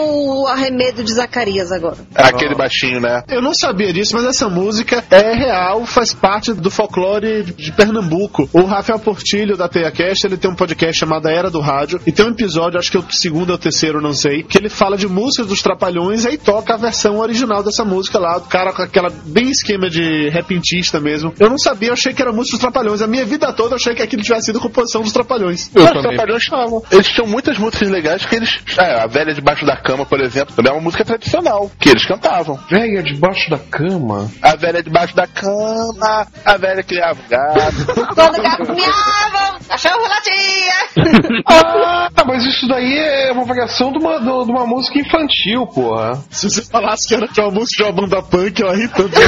S3: o arremedo de Zacarias agora.
S5: Aquele baixinho, né?
S1: Eu não sabia disso, mas essa música é real, faz parte do folclore de Pernambuco. O Rafael Portilho da TeiaCast, ele tem um podcast chamado Era do Rádio, e tem um episódio, acho que é o segundo ou terceiro, não sei, que ele fala de músicas dos Trapalhões e aí toca a versão original dessa música lá, do cara com aquela bem esquema de repentista mesmo. Eu não sabia, eu achei que era música dos Trapalhões. A minha vida toda eu achei que aquilo tivesse sido composição dos Trapalhões.
S5: Os Trapalhões estavam. Eles tinham muitas músicas legais que eles. É, a Velha Debaixo da Cama, por exemplo, também é uma música tradicional, que eles cantavam.
S2: Velha debaixo da cama.
S5: A velha debaixo da cama, a velha criava gato. [LAUGHS]
S3: Quando gato miava, o cachorro latia. [LAUGHS]
S2: Ah, mas isso daí é uma variação de uma, de uma música infantil, porra.
S1: Se você falasse que era uma música de uma banda punk, eu ri tanto. [LAUGHS]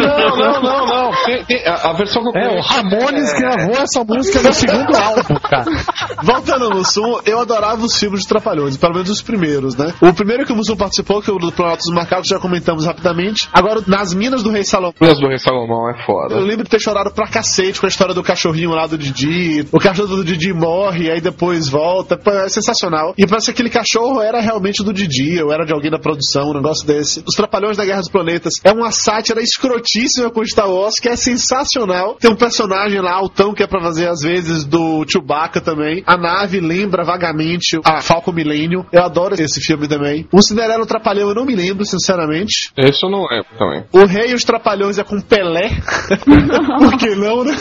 S2: Não, não, não, não. Tem- tem- a, a versão que eu
S1: É, o Ramones gravou essa música no segundo álbum, cara. Voltando ao Mussum, eu adorava os filmes de Trapalhões, pelo menos os primeiros, né? O primeiro que o Mussum participou, que é o do Planalto dos Macacos, já comentamos rapidamente. Agora, nas Minas do Rei Salomão.
S2: Minas do Rei Salomão é foda.
S1: Eu lembro de ter chorado pra cacete com a história do cachorrinho lá do Didi. O cachorro do Didi morre, aí depois volta. Pô, é sensacional. E parece que aquele cachorro era realmente do Didi, ou era de alguém da produção, um negócio desse. Os Trapalhões da Guerra dos Planetas é uma sátira escrotíssima com Star Wars, que é sensacional. Tem um personagem lá, altão, que é pra fazer às vezes do Chewbacca também. A nave lembra vagamente a Falcon Millennium. Eu adoro esse filme também. O Cinderela o Trapalhão eu não me lembro, sinceramente.
S2: Esse eu não lembro também.
S1: O Rei e os Trapalhões é com Pelé. [LAUGHS] Por que não, né?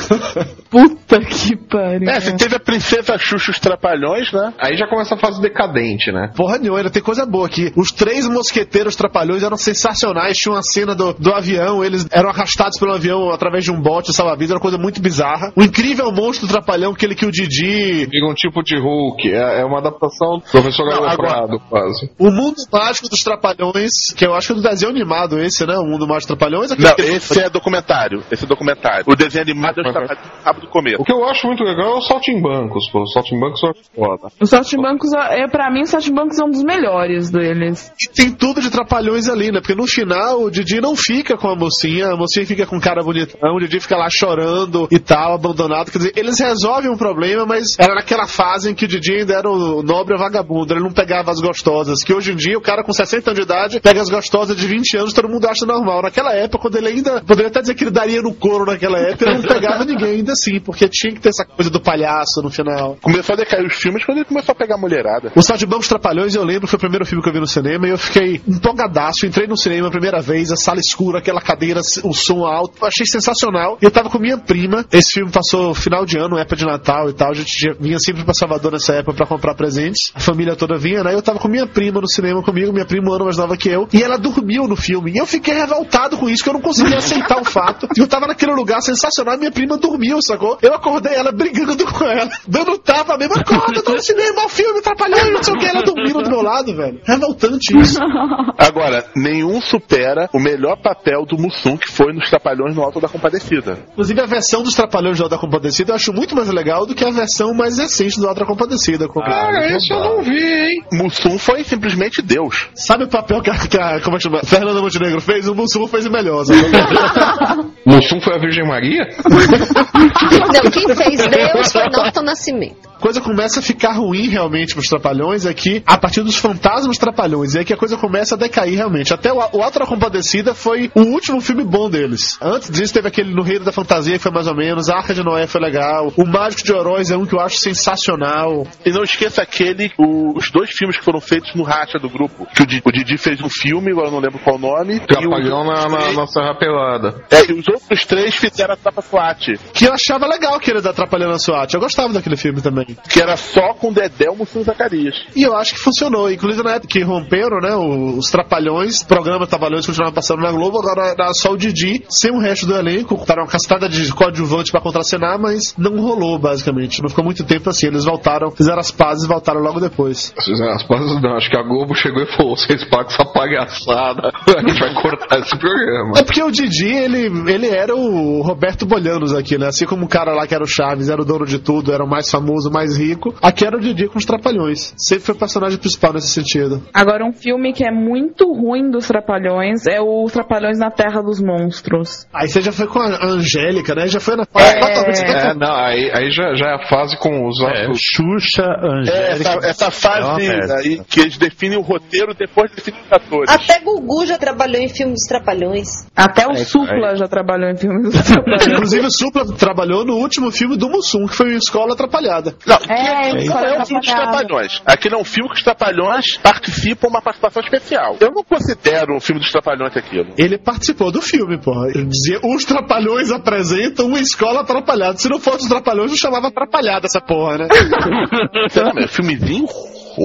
S4: Puta que pariu.
S5: É, você teve a Princesa Xuxa os Trapalhões, né?
S2: Aí já começa a fase decadente, né?
S1: Porra nenhuma, ainda tem coisa boa aqui. Os três mosqueteiros trapalhões eram sensacionais. Tinha uma cena do, do avião, eles eram arrastados pelo avião através de um bote salva-vidas, era uma coisa muito bizarra. O incrível monstro trapalhão, aquele que o Didi.
S2: Fica um tipo de Hulk. É, é uma adaptação do professor
S1: Não,
S2: Aloprado, quase.
S1: O mundo mágico dos trapalhões, que eu acho que é do desenho animado esse, né? O mundo mágico dos trapalhões.
S5: Não, esse é documentário. Esse é documentário. O desenho animado é o Trapalhões do Começo.
S2: O que eu acho muito legal é o Saltimbancos, pô. Os Saltimbancos são foda.
S4: Os Saltimbancos, é, pra mim, os Saltimbancos são um dos melhores deles.
S1: E tem tudo de trapalhões ali, né? Porque no final o Didi não fica com a mocinha, a mocinha fica com um cara bonitão, o Didi fica lá chorando e tal, abandonado. Quer dizer, eles resolvem um problema, mas era naquela fase em que o Didi ainda era o nobre vagabundo, ele não pegava as gostosas. Que hoje em dia o cara com 60 anos de idade pega as gostosas de 20 anos, todo mundo acha normal. Naquela época, quando ele ainda. Poderia até dizer que ele daria no couro naquela época, ele não pegava ninguém ainda assim, porque tinha que ter essa coisa do palhaço no final.
S5: Começou a decair os filmes quando ele começou a pegar mulherada.
S1: O Saltimbancos Trapalhões, eu lembro, foi o primeiro filme que eu vi no cinema e eu fiquei empolgadaço. Entrei no cinema a primeira vez, a sala escura, aquela cadeira, o som alto. Achei sensacional. E eu tava com minha prima. Esse filme passou final de ano, época de Natal e tal. A gente vinha sempre pra Salvador nessa época pra comprar presentes. A família toda vinha, né? Eu tava com minha prima no cinema comigo, minha prima um ano mais nova que eu. E ela dormiu no filme. E eu fiquei revoltado com isso, que eu não conseguia [LAUGHS] aceitar o fato. Eu tava naquele lugar sensacional e minha prima dormiu, sacou? Eu acordei ela brigando [LAUGHS] com ela, dando tapa mesmo. Acorda, tô no cinema, o filme, atrapalhando, não sei o que. Ela dormindo do meu lado, velho. Revoltante isso. [LAUGHS]
S5: Agora, nenhum supera o melhor papel do Mussum que foi nos Trapalhões no Alto da Compadecida.
S1: Inclusive, a versão dos Trapalhões do Alta Compadecida eu acho muito mais legal do que a versão mais recente do Alta Compadecida. Com
S5: Ah, esse eu não vi, hein? Mussum foi simplesmente Deus.
S1: Sabe o papel que a, que a como é que chama? Fernanda Montenegro fez? O Mussum fez melhor. sabe? [LAUGHS]
S2: Mussum foi a Virgem Maria? [LAUGHS]
S3: Não, quem fez Deus foi Norton Nascimento.
S1: A coisa começa a ficar ruim realmente pros Trapalhões aqui a partir dos fantasmas Trapalhões. E aí que a coisa começa a decair realmente. Até o, o Alto da Compadecida foi o último filme bom deles. Antes disso teve aquele No Reino da Fantasia que foi mais ou menos. A Arca de Noé foi legal. O Mágico de Horóis é um que eu acho sensacional.
S5: E não esqueça aquele, o- os dois filmes que foram feitos no racha do grupo. Que o, Di- o Didi fez um filme, agora eu não lembro qual o nome.
S2: Trapalhão na, na, na Serra Pelada.
S5: É, e os outros três fizeram a Trapa SWAT.
S1: Que eu achava legal aquele da Atrapalhando a SWAT. Eu gostava daquele filme também.
S5: Que era só com Dedé, e Zacarias.
S1: E eu acho que funcionou. Inclusive época que romperam, né? o- Os Trapalhões, programa Trapalhões continuava passando na Globo, agora era só o Didi, sem o resto do elenco. Botaram uma castada de coadjuvante pra contracenar, mas não rolou, basicamente. Não ficou muito tempo assim. Eles voltaram, fizeram as pazes e voltaram logo depois.
S2: As pazes não, acho que a Globo chegou e falou: vocês pagam essa palhaçada, [LAUGHS] a gente vai cortar esse programa.
S1: É porque o Didi, ele, ele era o Roberto Bolhanos aqui, né? Assim como o cara lá que era o Chaves, era o dono de tudo, era o mais famoso, o mais rico. Aqui era o Didi com os Trapalhões. Sempre foi o personagem principal nesse sentido.
S4: Agora, um filme que é muito ruim dos Trapalhões é o Trapalhões na Terra dos Monstros.
S1: Aí você já foi com a Angélica, né? Já foi na
S2: É, não, aí, aí já, já é a fase com os outros.
S12: Xuxa,
S5: É, essa, essa
S12: É
S5: fase aí que eles definem o roteiro depois de definir os atores.
S3: Até Gugu já trabalhou em filme dos Trapalhões.
S4: Até o
S5: É,
S4: Supla já trabalhou em filmes dos [LAUGHS] Trapalhões.
S1: Inclusive o Supla trabalhou no último filme do Mussum, que foi escola atrapalhada.
S5: Não,
S4: É, Escola
S5: não é um filme dos. Trapalhões. Aqui não é um filme que os Trapalhões participam uma participação especial. Eu não considero um filme dos Trapalhões aquilo.
S1: Ele participou do filme. Ele dizia, os Trapalhões apresentam uma escola atrapalhada. Se não fosse os Trapalhões, não chamava atrapalhada essa porra, né? [LAUGHS]
S5: Filmezinho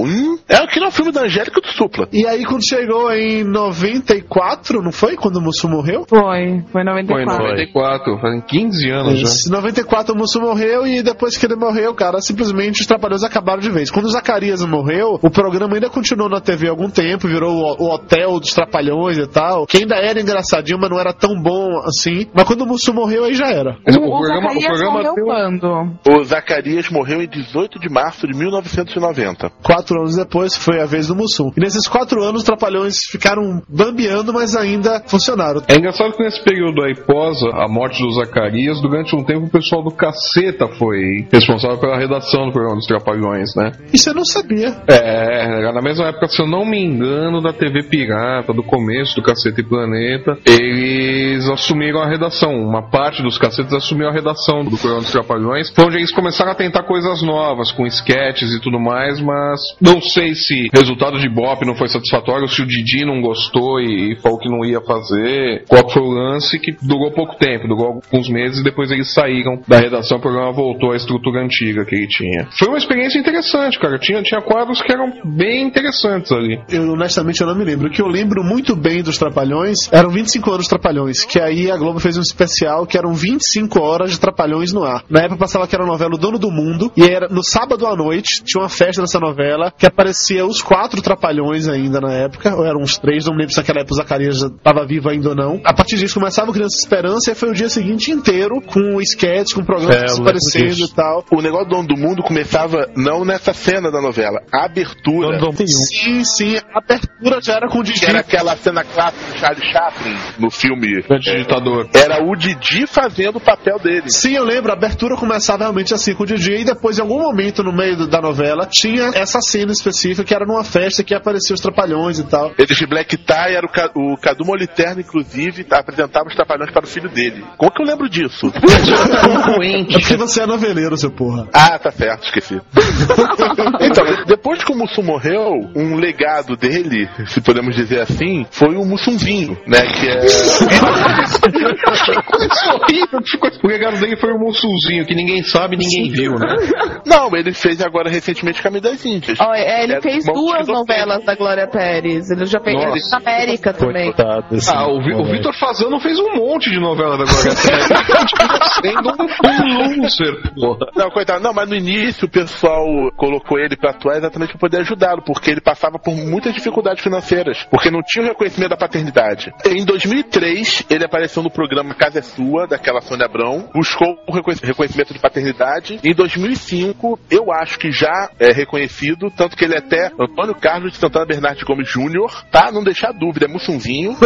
S5: ruim? É aqui não é um filme da Angélica e do Supla.
S1: E aí quando chegou em 94, não foi? Quando o Mussum morreu?
S4: Foi, foi em
S2: Foi em
S4: 94.
S2: 94, fazem 15 anos já.
S1: Em 94 o Mussum morreu e depois que ele morreu, cara, simplesmente os Trapalhões acabaram de vez. Quando o Zacarias morreu, o programa ainda continuou na TV há algum tempo, virou o, o hotel dos Trapalhões e tal, que ainda era engraçadinho, mas não era tão bom assim. Mas quando o Mussum morreu, aí já era.
S4: O,
S2: o
S4: o
S2: programa, o
S4: Zacarias
S2: programa
S4: morreu
S2: um-
S4: quando?
S5: O Zacarias morreu em 18 de março de 1990.
S1: Quatro anos depois foi a vez do Mussum. E nesses quatro anos, os Trapalhões ficaram bambeando, mas ainda funcionaram.
S2: É engraçado que nesse período aí, pós a morte do Zacarias, durante um tempo o pessoal do Caceta foi responsável pela redação do programa dos Trapalhões, né?
S1: Isso eu não sabia.
S2: É, na mesma época, se eu não me engano, da TV Pirata, do começo do Caceta e Planeta, eles assumiram a redação. Uma parte dos cacetes assumiu a redação do programa dos Trapalhões. Foi onde eles começaram a tentar coisas novas, com sketches e tudo mais, mas Não sei se o resultado de Bop não foi satisfatório, se o Didi não gostou e, e falou que não ia fazer. Qual foi o lance que durou pouco tempo, durou alguns meses e depois eles saíram da redação, o programa voltou à estrutura antiga que ele tinha. Foi uma experiência interessante, cara. Tinha, tinha quadros que eram bem interessantes ali.
S1: Eu, honestamente, eu não me lembro. O que eu lembro muito bem dos Trapalhões eram 25 anos Trapalhões, que aí a Globo fez um especial que eram 25 horas de Trapalhões no ar. Na época passava que era a novela O Dono do Mundo, e era no sábado à noite, tinha uma festa dessa novela, que aparecia os quatro Trapalhões ainda na época, ou eram uns três, não lembro se naquela época o Zacarias já estava vivo ainda ou não. A partir disso começava o Criança Esperança e foi o dia seguinte inteiro com sketches, com programas
S5: É,
S1: aparecendo e tal.
S5: O negócio do Dono do Mundo começava não nessa cena da novela, a abertura.
S1: Sim, sim, a abertura já era com o Didi.
S5: Que era aquela cena clássica do Charlie Chaplin no filme
S2: Grande Ditador.
S5: Era o Didi fazendo o papel dele.
S1: Sim, eu lembro, a abertura começava realmente assim com o DJ e depois, em algum momento no meio da novela, tinha essa cena específica que era numa festa que apareciam os trapalhões e tal.
S5: Eles de Black Tie, era o, Ca- o Cadu Moliterno, inclusive, apresentava os trapalhões para o filho dele. Como que eu lembro disso?
S1: É porque você é noveleiro, seu porra.
S5: Ah, tá certo, esqueci. [LAUGHS] então, de- depois que o Mussum morreu, um legado dele, se podemos dizer assim, foi o Mussumzinho, né? Que é. [LAUGHS]
S2: Isso horrível, que ficou- O legado dele foi o Mussulzinho, que ninguém sabe, ninguém viu, né?
S5: Não, ele fez agora recentemente Caminho das Índias.
S4: Ó, é, ele
S5: Era
S4: fez duas novelas da Glória Pérez. Ele já fez
S2: Nossa.
S4: na América também.
S2: Ah, o, Vi- o Vitor Fazano fez um monte de novela da Glória Pérez. Sendo um loser, porra.
S5: Não, coitado, não, mas no início o pessoal colocou ele pra atuar exatamente pra poder ajudá-lo, porque ele passava por muitas dificuldades financeiras, porque não tinha o reconhecimento da paternidade. Em 2003, ele apareceu no programa Casa é Sua, daquela Sônia Abrão, buscou o reconhec- reconhecimento de paternidade. Em 2005, eu acho que já é reconhecido, tanto que ele é até Antônio Carlos de Santana Bernardes Gomes Júnior, tá? Não deixar dúvida, é Mussunzinho,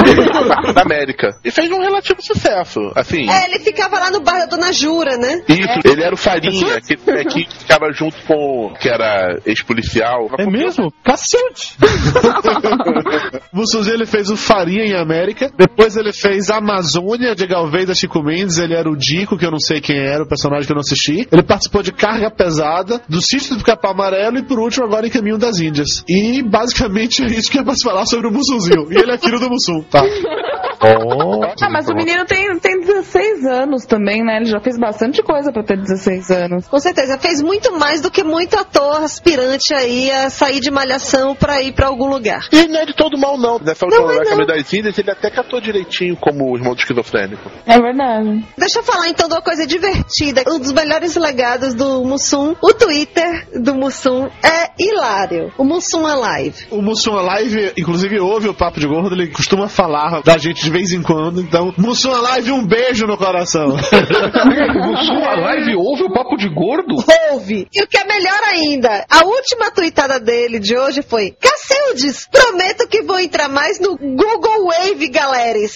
S5: da [LAUGHS] América. E fez um relativo sucesso, assim.
S3: É, ele ficava lá no bar da Dona Jura, né?
S5: Isso, ele era o Farinha, que, é, que ficava junto com que era ex-policial.
S12: É mesmo? Cacete! [LAUGHS]
S1: Mussuzinho ele fez o Farinha em América, depois ele fez Amazônia de Galvez da Chico Mendes, ele era o Dico, que eu não sei quem era, o personagem que eu não assisti. Ele participou de Carga Pesada, do Sítio do Capão Amarelo e por último agora em Caminho das Índias. E basicamente é isso que é pra se falar sobre o Mussuzinho. E ele é filho do Mussum, tá? [LAUGHS]
S4: Ah, mas o menino tem, tem 16 anos também, né? Ele já fez bastante coisa pra ter 16 anos.
S3: Com certeza, fez muito mais do que muito ator aspirante aí a sair de malhação pra ir pra algum lugar.
S5: E ele não é de todo mal, não. Nessa última
S3: Não é não.
S5: Das Índias, ele até catou direitinho como o irmão do esquizofrênico.
S4: É verdade.
S3: Deixa eu falar então de uma coisa divertida. Um dos melhores legados do Mussum, o Twitter do Mussum é hilário. O Mussum Alive.
S1: O Mussum Alive, inclusive, ouve o Papo de Gordo, ele costuma falar da gente de vez em quando. Então, Mussum Alive, um beijo no coração.
S2: O [LAUGHS] Mussum Alive ouve o papo de gordo?
S3: Ouve. E o que é melhor ainda, a última tweetada dele de hoje foi: Cacildes, prometo que vou entrar mais no Google Wave, galeres.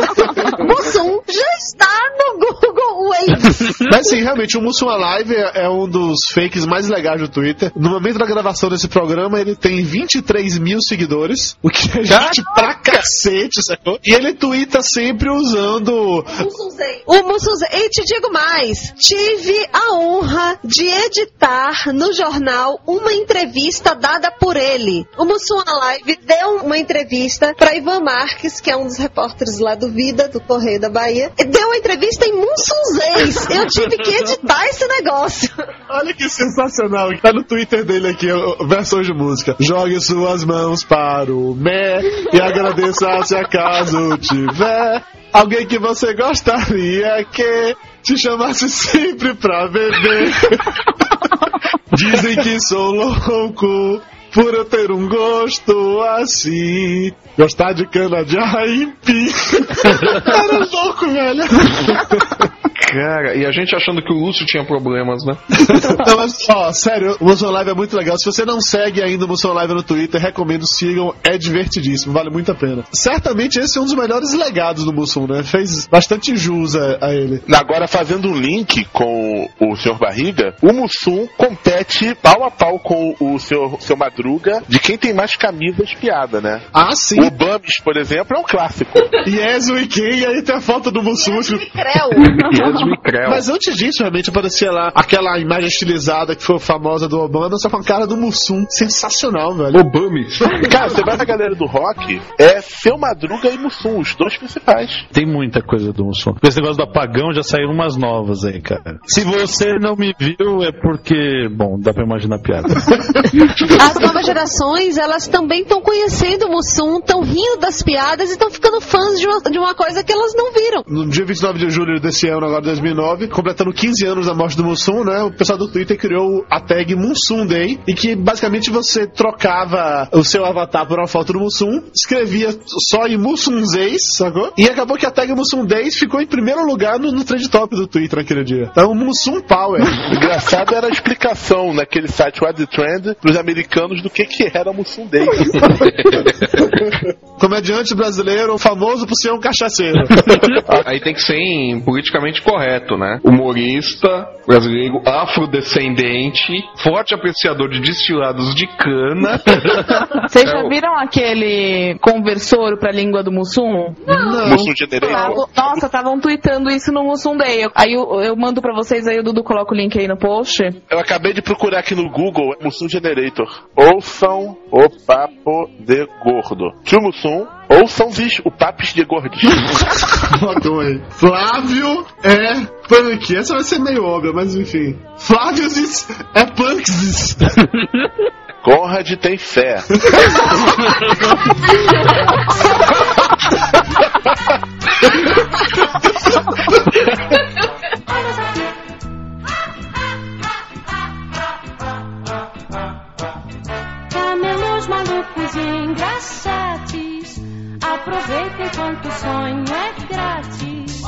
S3: [LAUGHS] Mussum já está no Google Wave.
S1: Mas sim, realmente, o Mussum Alive é, é um dos fakes mais legais do Twitter. No momento da gravação desse programa, ele tem 23 mil seguidores, o que é gente pra cacete, sacou? E ele twitta sempre usando.
S3: O Mussunzei. E te digo mais: tive a honra de editar no jornal uma entrevista dada por ele. O Mussum Live deu uma entrevista para Ivan Marques, que é um dos repórteres lá do Vida, do Correio da Bahia. E Deu uma entrevista em Mussunzeis. Eu tive que editar esse negócio.
S1: Olha que sensacional. Tá no Twitter dele aqui, versões de música. Jogue suas mãos para o Mé e agradeça se acaso tiver alguém que você gostaria que te chamasse sempre pra beber. [LAUGHS] Dizem que sou louco por eu ter um gosto assim. Gostar de cana de aipim. [LAUGHS] Era louco, velho.
S2: Cara, e a gente achando que o Lúcio tinha problemas, né? [LAUGHS]
S1: Não, mas, ó, sério, o Moção Live é muito legal. Se você não segue ainda o Moção Live no Twitter, recomendo, sigam, é divertidíssimo, vale muito a pena. Certamente esse é um dos melhores legados do Mussum, né? Fez bastante jus a, a ele.
S5: Agora, fazendo um link com o Sr. Barriga, o Mussum compete pau a pau com o Sr. Seu Madruga de quem tem mais camisas piada, né?
S1: Ah, sim.
S5: O Bubs, por exemplo, é um clássico.
S1: Yesu [LAUGHS] e quem? E aí tem a foto do Mussum.
S3: Creu.
S2: Yes
S1: Mas antes disso, realmente aparecia lá aquela imagem estilizada que foi famosa do Obama, só com a cara do Mussum. Sensacional, velho.
S2: Obama.
S5: Cara, você vai na galera do rock, é Seu Madruga e Mussum, os dois principais.
S12: Tem muita coisa do Mussum. Esse negócio do apagão já saíram umas novas aí, cara. Se você não me viu, é porque. Bom, dá pra imaginar a piada. [LAUGHS]
S3: As novas gerações, elas também estão conhecendo o Mussum, estão rindo das piadas e estão ficando fãs de uma, de uma coisa que elas não viram.
S1: No dia 29 de julho desse ano, agora 2009, completando 15 anos da morte do Mussum, né? O pessoal do Twitter criou a tag Mussum Day, e que basicamente você trocava o seu avatar por uma foto do Mussum, escrevia só em Mussumzeis, sacou? E acabou que a tag Mussum Days ficou em primeiro lugar no, no trend top do Twitter naquele dia. Então, Mussum Power. [LAUGHS]
S5: Engraçado era a explicação naquele site What the Trend pros americanos do que, que era Mussum Day.
S1: Comediante brasileiro, famoso por ser um cachaceiro.
S2: Aí tem que ser em politicamente correto, né? Humorista, brasileiro, afrodescendente, forte apreciador de destilados de cana. [LAUGHS]
S4: Vocês
S2: É
S4: já
S2: o-
S4: viram aquele conversor pra língua do Mussum?
S5: Mussum Generator.
S4: Tava- Nossa, estavam tweetando isso no Mussum Day. Aí eu, eu mando pra vocês, aí o Dudu coloca o link aí no post.
S5: Eu acabei de procurar aqui no Google Mussum Generator. Ouçam o papo de gordo. Tio Mussum, ouçam vis o papis de gordos. [LAUGHS]
S1: Adorei. Flávio é punk. Essa vai ser meio óbvia, mas enfim. Flávio é punk. [LAUGHS]
S5: Conrad tem fé.
S7: Camelos malucos e engraçados. O sonho é grátis.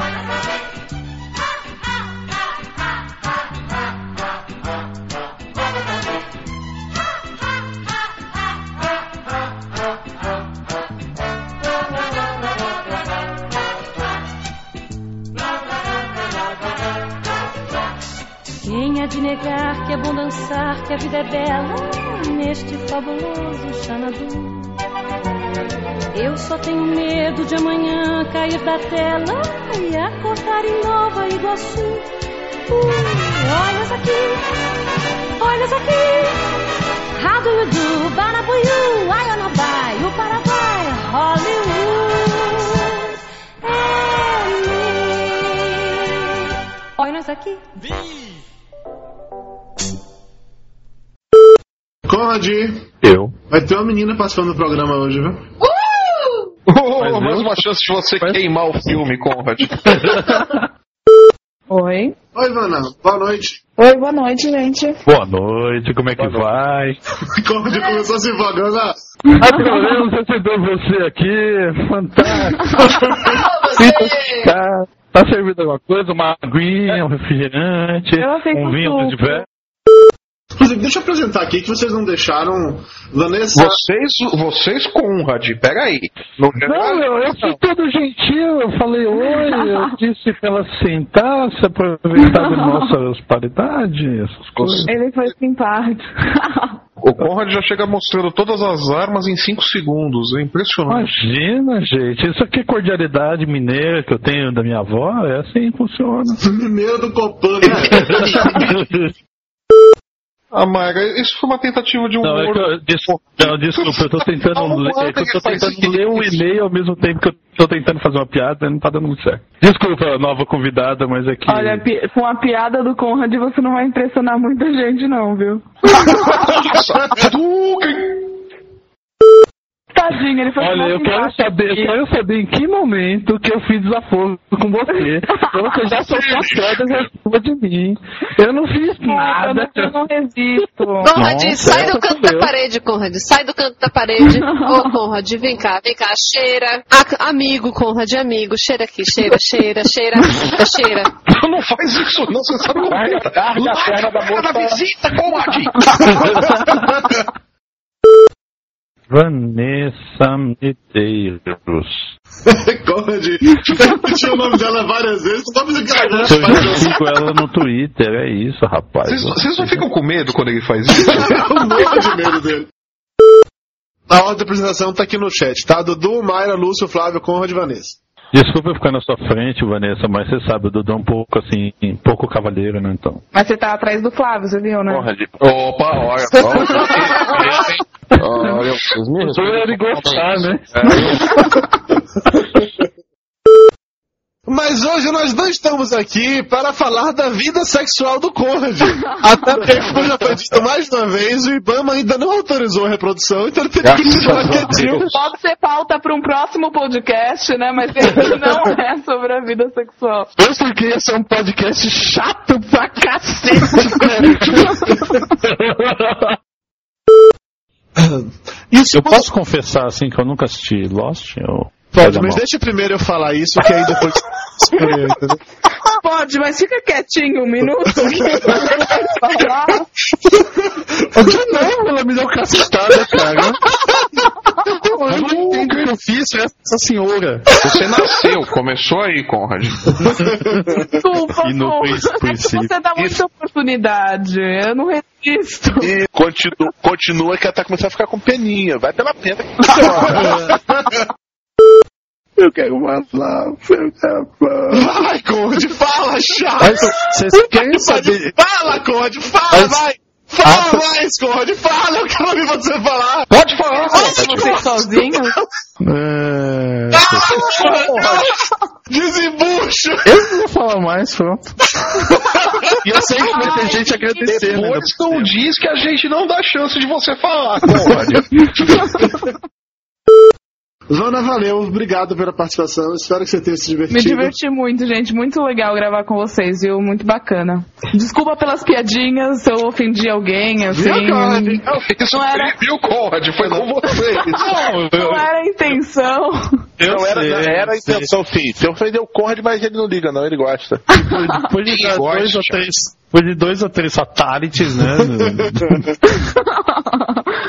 S7: Quem há de negar que é bom dançar, que a vida é bela neste fabuloso Xanadu? Eu só tenho medo de amanhã cair da tela e acordar em Nova Iguaçu. Uh, olhas aqui, olhas aqui. How do you do? Banabuiú, Ayanabai, o Paraguai, Hollywood. É me. Olhas aqui.
S1: Conrad,
S12: Eu.
S1: vai ter uma menina participando do programa hoje, viu?
S2: Oh, mais uma chance de você queimar o filme, Conrad. [LAUGHS]
S4: Oi.
S1: Oi, Ivana. Boa noite.
S4: Oi, boa noite, gente.
S12: Boa noite, como é que vai? [LAUGHS]
S1: Conrad começou se empolgando. ah.
S12: Adoramos receber você aqui, fantástico. [LAUGHS] tá, tá servindo alguma coisa? Uma aguinha, um refrigerante, um vinho
S4: tudo.
S12: de velho?
S1: Inclusive, deixa eu apresentar aqui que vocês não deixaram. Vanessa.
S2: Vocês, vocês, Conrad, peraí. Não,
S12: Não, eu, eu fui todo gentil, eu falei oi, eu [LAUGHS] disse pra ela sentar, se aproveitar da nossa hospitalidade, essas coisas.
S4: Ele foi simpático.
S2: O Conrad já chega mostrando todas as armas em 5 segundos. É impressionante.
S12: Imagina, gente, isso aqui é cordialidade mineira que eu tenho da minha avó, é assim que funciona. [LAUGHS]
S1: Mineiro do Copan, né? [LAUGHS]
S2: Ah, Maga, isso foi uma tentativa de
S12: Não, é eu, desculpa, não, desculpa, eu tô tentando
S2: Não,
S12: ler,
S2: não
S12: é que eu tô tentando
S2: isso.
S12: ler um e-mail ao mesmo tempo que eu tô tentando fazer uma piada, não tá dando muito certo. Desculpa, nova convidada, mas é que.
S4: Olha, pi- com a piada do Conrad você não vai impressionar muita gente, não, viu? [LAUGHS] Tadinho, ele foi
S12: Olha, eu quero saber, eu quero saber em que momento que eu fiz desaforo com você. Você já soltou as [LAUGHS] pedras em cima de mim. Eu não fiz nada.
S4: Eu não resisto. [LAUGHS]
S3: Conrad,
S12: Nossa,
S3: sai do canto da
S12: eu.
S3: parede, Conrad. Sai do canto da parede. [LAUGHS] Ô, Conrad, vem cá, vem cá. Cheira. A- amigo, Conrad, amigo. Cheira aqui, cheira, cheira, cheira, cheira.
S2: Não faz isso, não, você sabe como é.
S5: Larga a perna da moça.
S2: Larga a visita, Conrad!
S12: Vanessa Medeiros. [LAUGHS]
S1: Conrad. Repetiu o nome dela várias vezes. Só pra que ela
S12: Eu já sigo ela no Twitter, é isso, rapaz.
S2: Vocês, vocês não ficam com medo quando ele faz isso? [LAUGHS]
S1: Eu morro de medo dele. A ordem da apresentação tá aqui no chat, tá? Dudu, Mayra, Lúcio, Flávio, Conrad e Vanessa.
S12: Desculpa eu ficar na sua frente, Vanessa, mas você sabe, o Dudu é um pouco assim, um pouco cavaleiro, né? Então.
S4: Mas você tá atrás do Flávio, você viu, né?
S2: Opa, olha só. [LAUGHS] Olha, vocês me
S12: ele gostar, né? [LAUGHS]
S1: Mas hoje nós não estamos aqui para falar da vida sexual do Conrad. [LAUGHS] Até porque, como já foi dito mais de uma vez, o Ibama ainda não autorizou a reprodução, então ele teve que continuar quietinho.
S4: Pode ser pauta para um próximo podcast, né? Mas esse [LAUGHS] não é sobre a vida sexual.
S12: Eu sei que esse é um podcast chato pra cacete, [LAUGHS] Eu posso confessar assim que eu nunca assisti Lost? Eu...
S1: Pode, mas deixa primeiro eu falar isso, que aí depois. [LAUGHS] entendeu?
S4: Pode, mas fica quietinho um minuto. [LAUGHS] que vai falar.
S12: Novo, ela me deu cacetada, cara. Eu não entendo o que eu fiz essa senhora.
S2: Você nasceu, começou aí, Conrad.
S4: Desculpa,
S12: E
S4: é você dá muita oportunidade. Eu não resisto.
S5: E continua, continua que ela tá começando a ficar com peninha. Vai pela pena. [LAUGHS] Eu quero mais lá, eu quero mais.
S1: Vai, Conrad, fala, chato!
S12: Vocês querem saber.
S1: Fala, Conrad, fala,
S12: Mas-
S1: vai! Fala mais, Conrad, fala, eu quero ouvir você falar!
S2: Pode falar,
S4: Você sozinho?
S12: É...
S1: Desembucha!
S12: Eu não vou falar mais, pronto. E eu sei que vai ter gente agradecendo. né?
S2: Depois não diz que a gente não dá chance de você falar, Conrad. [LAUGHS]
S1: Zona, valeu, obrigado pela participação, espero que você tenha se divertido.
S4: Me diverti muito, gente. Muito legal gravar com vocês, viu? Muito bacana. Desculpa pelas piadinhas se eu ofendi alguém, assim.
S2: Viu, Conrad? Não, isso
S4: Não era-
S2: viu, Conrad? Foi com você. [LAUGHS]
S4: Não era a intenção.
S5: Não era,
S12: sei,
S5: não era a
S12: eu
S5: intenção, sim. Você ofendeu o Conrad, mas ele não liga, não, ele gosta. [LAUGHS]
S12: Depois de dois ou três, depois de dois ou três fatalities, né? [LAUGHS]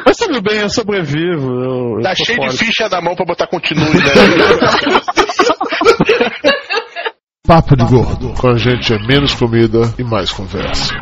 S12: Mas tudo bem, eu sobrevivo. Eu, eu
S5: Tá
S12: tô
S5: cheio
S12: forte.
S5: de ficha na mão pra botar continue, né? [LAUGHS]
S16: Papo de Gordo. Com a gente é menos comida e mais conversa.